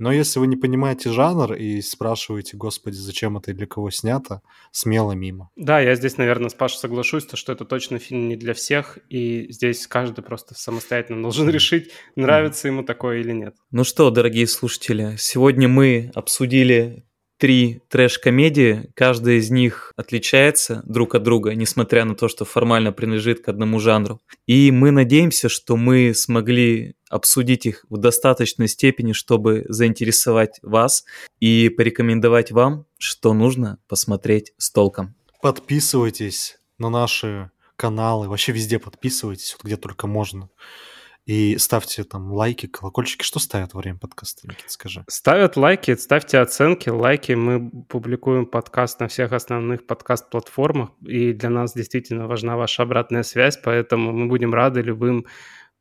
Но если вы не понимаете жанр и спрашиваете, господи, зачем это и для кого снято, смело мимо. Да, я здесь, наверное, с Пашей соглашусь, то, что это точно фильм не для всех, и здесь каждый просто самостоятельно должен решить, нравится ему такое или нет. Ну что, дорогие слушатели, сегодня мы обсудили три трэш-комедии, каждая из них отличается друг от друга, несмотря на то, что формально принадлежит к одному жанру. И мы надеемся, что мы смогли обсудить их в достаточной степени, чтобы заинтересовать вас и порекомендовать вам, что нужно посмотреть с толком. Подписывайтесь на наши каналы, вообще везде подписывайтесь, вот где только можно. И ставьте там лайки, колокольчики. Что ставят во время подкаста, Никит, скажи? Ставят лайки, ставьте оценки, лайки. Мы публикуем подкаст на всех основных подкаст-платформах, и для нас действительно важна ваша обратная связь, поэтому мы будем рады любым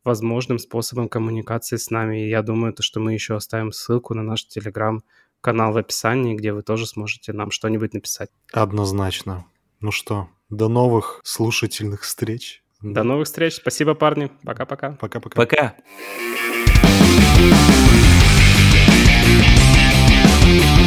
возможным способом коммуникации с нами. И я думаю, то, что мы еще оставим ссылку на наш телеграм-канал в описании, где вы тоже сможете нам что-нибудь написать. Однозначно. Ну что, до новых слушательных встреч. До новых встреч. Спасибо, парни. Пока-пока. Пока-пока. Пока. -пока. Пока.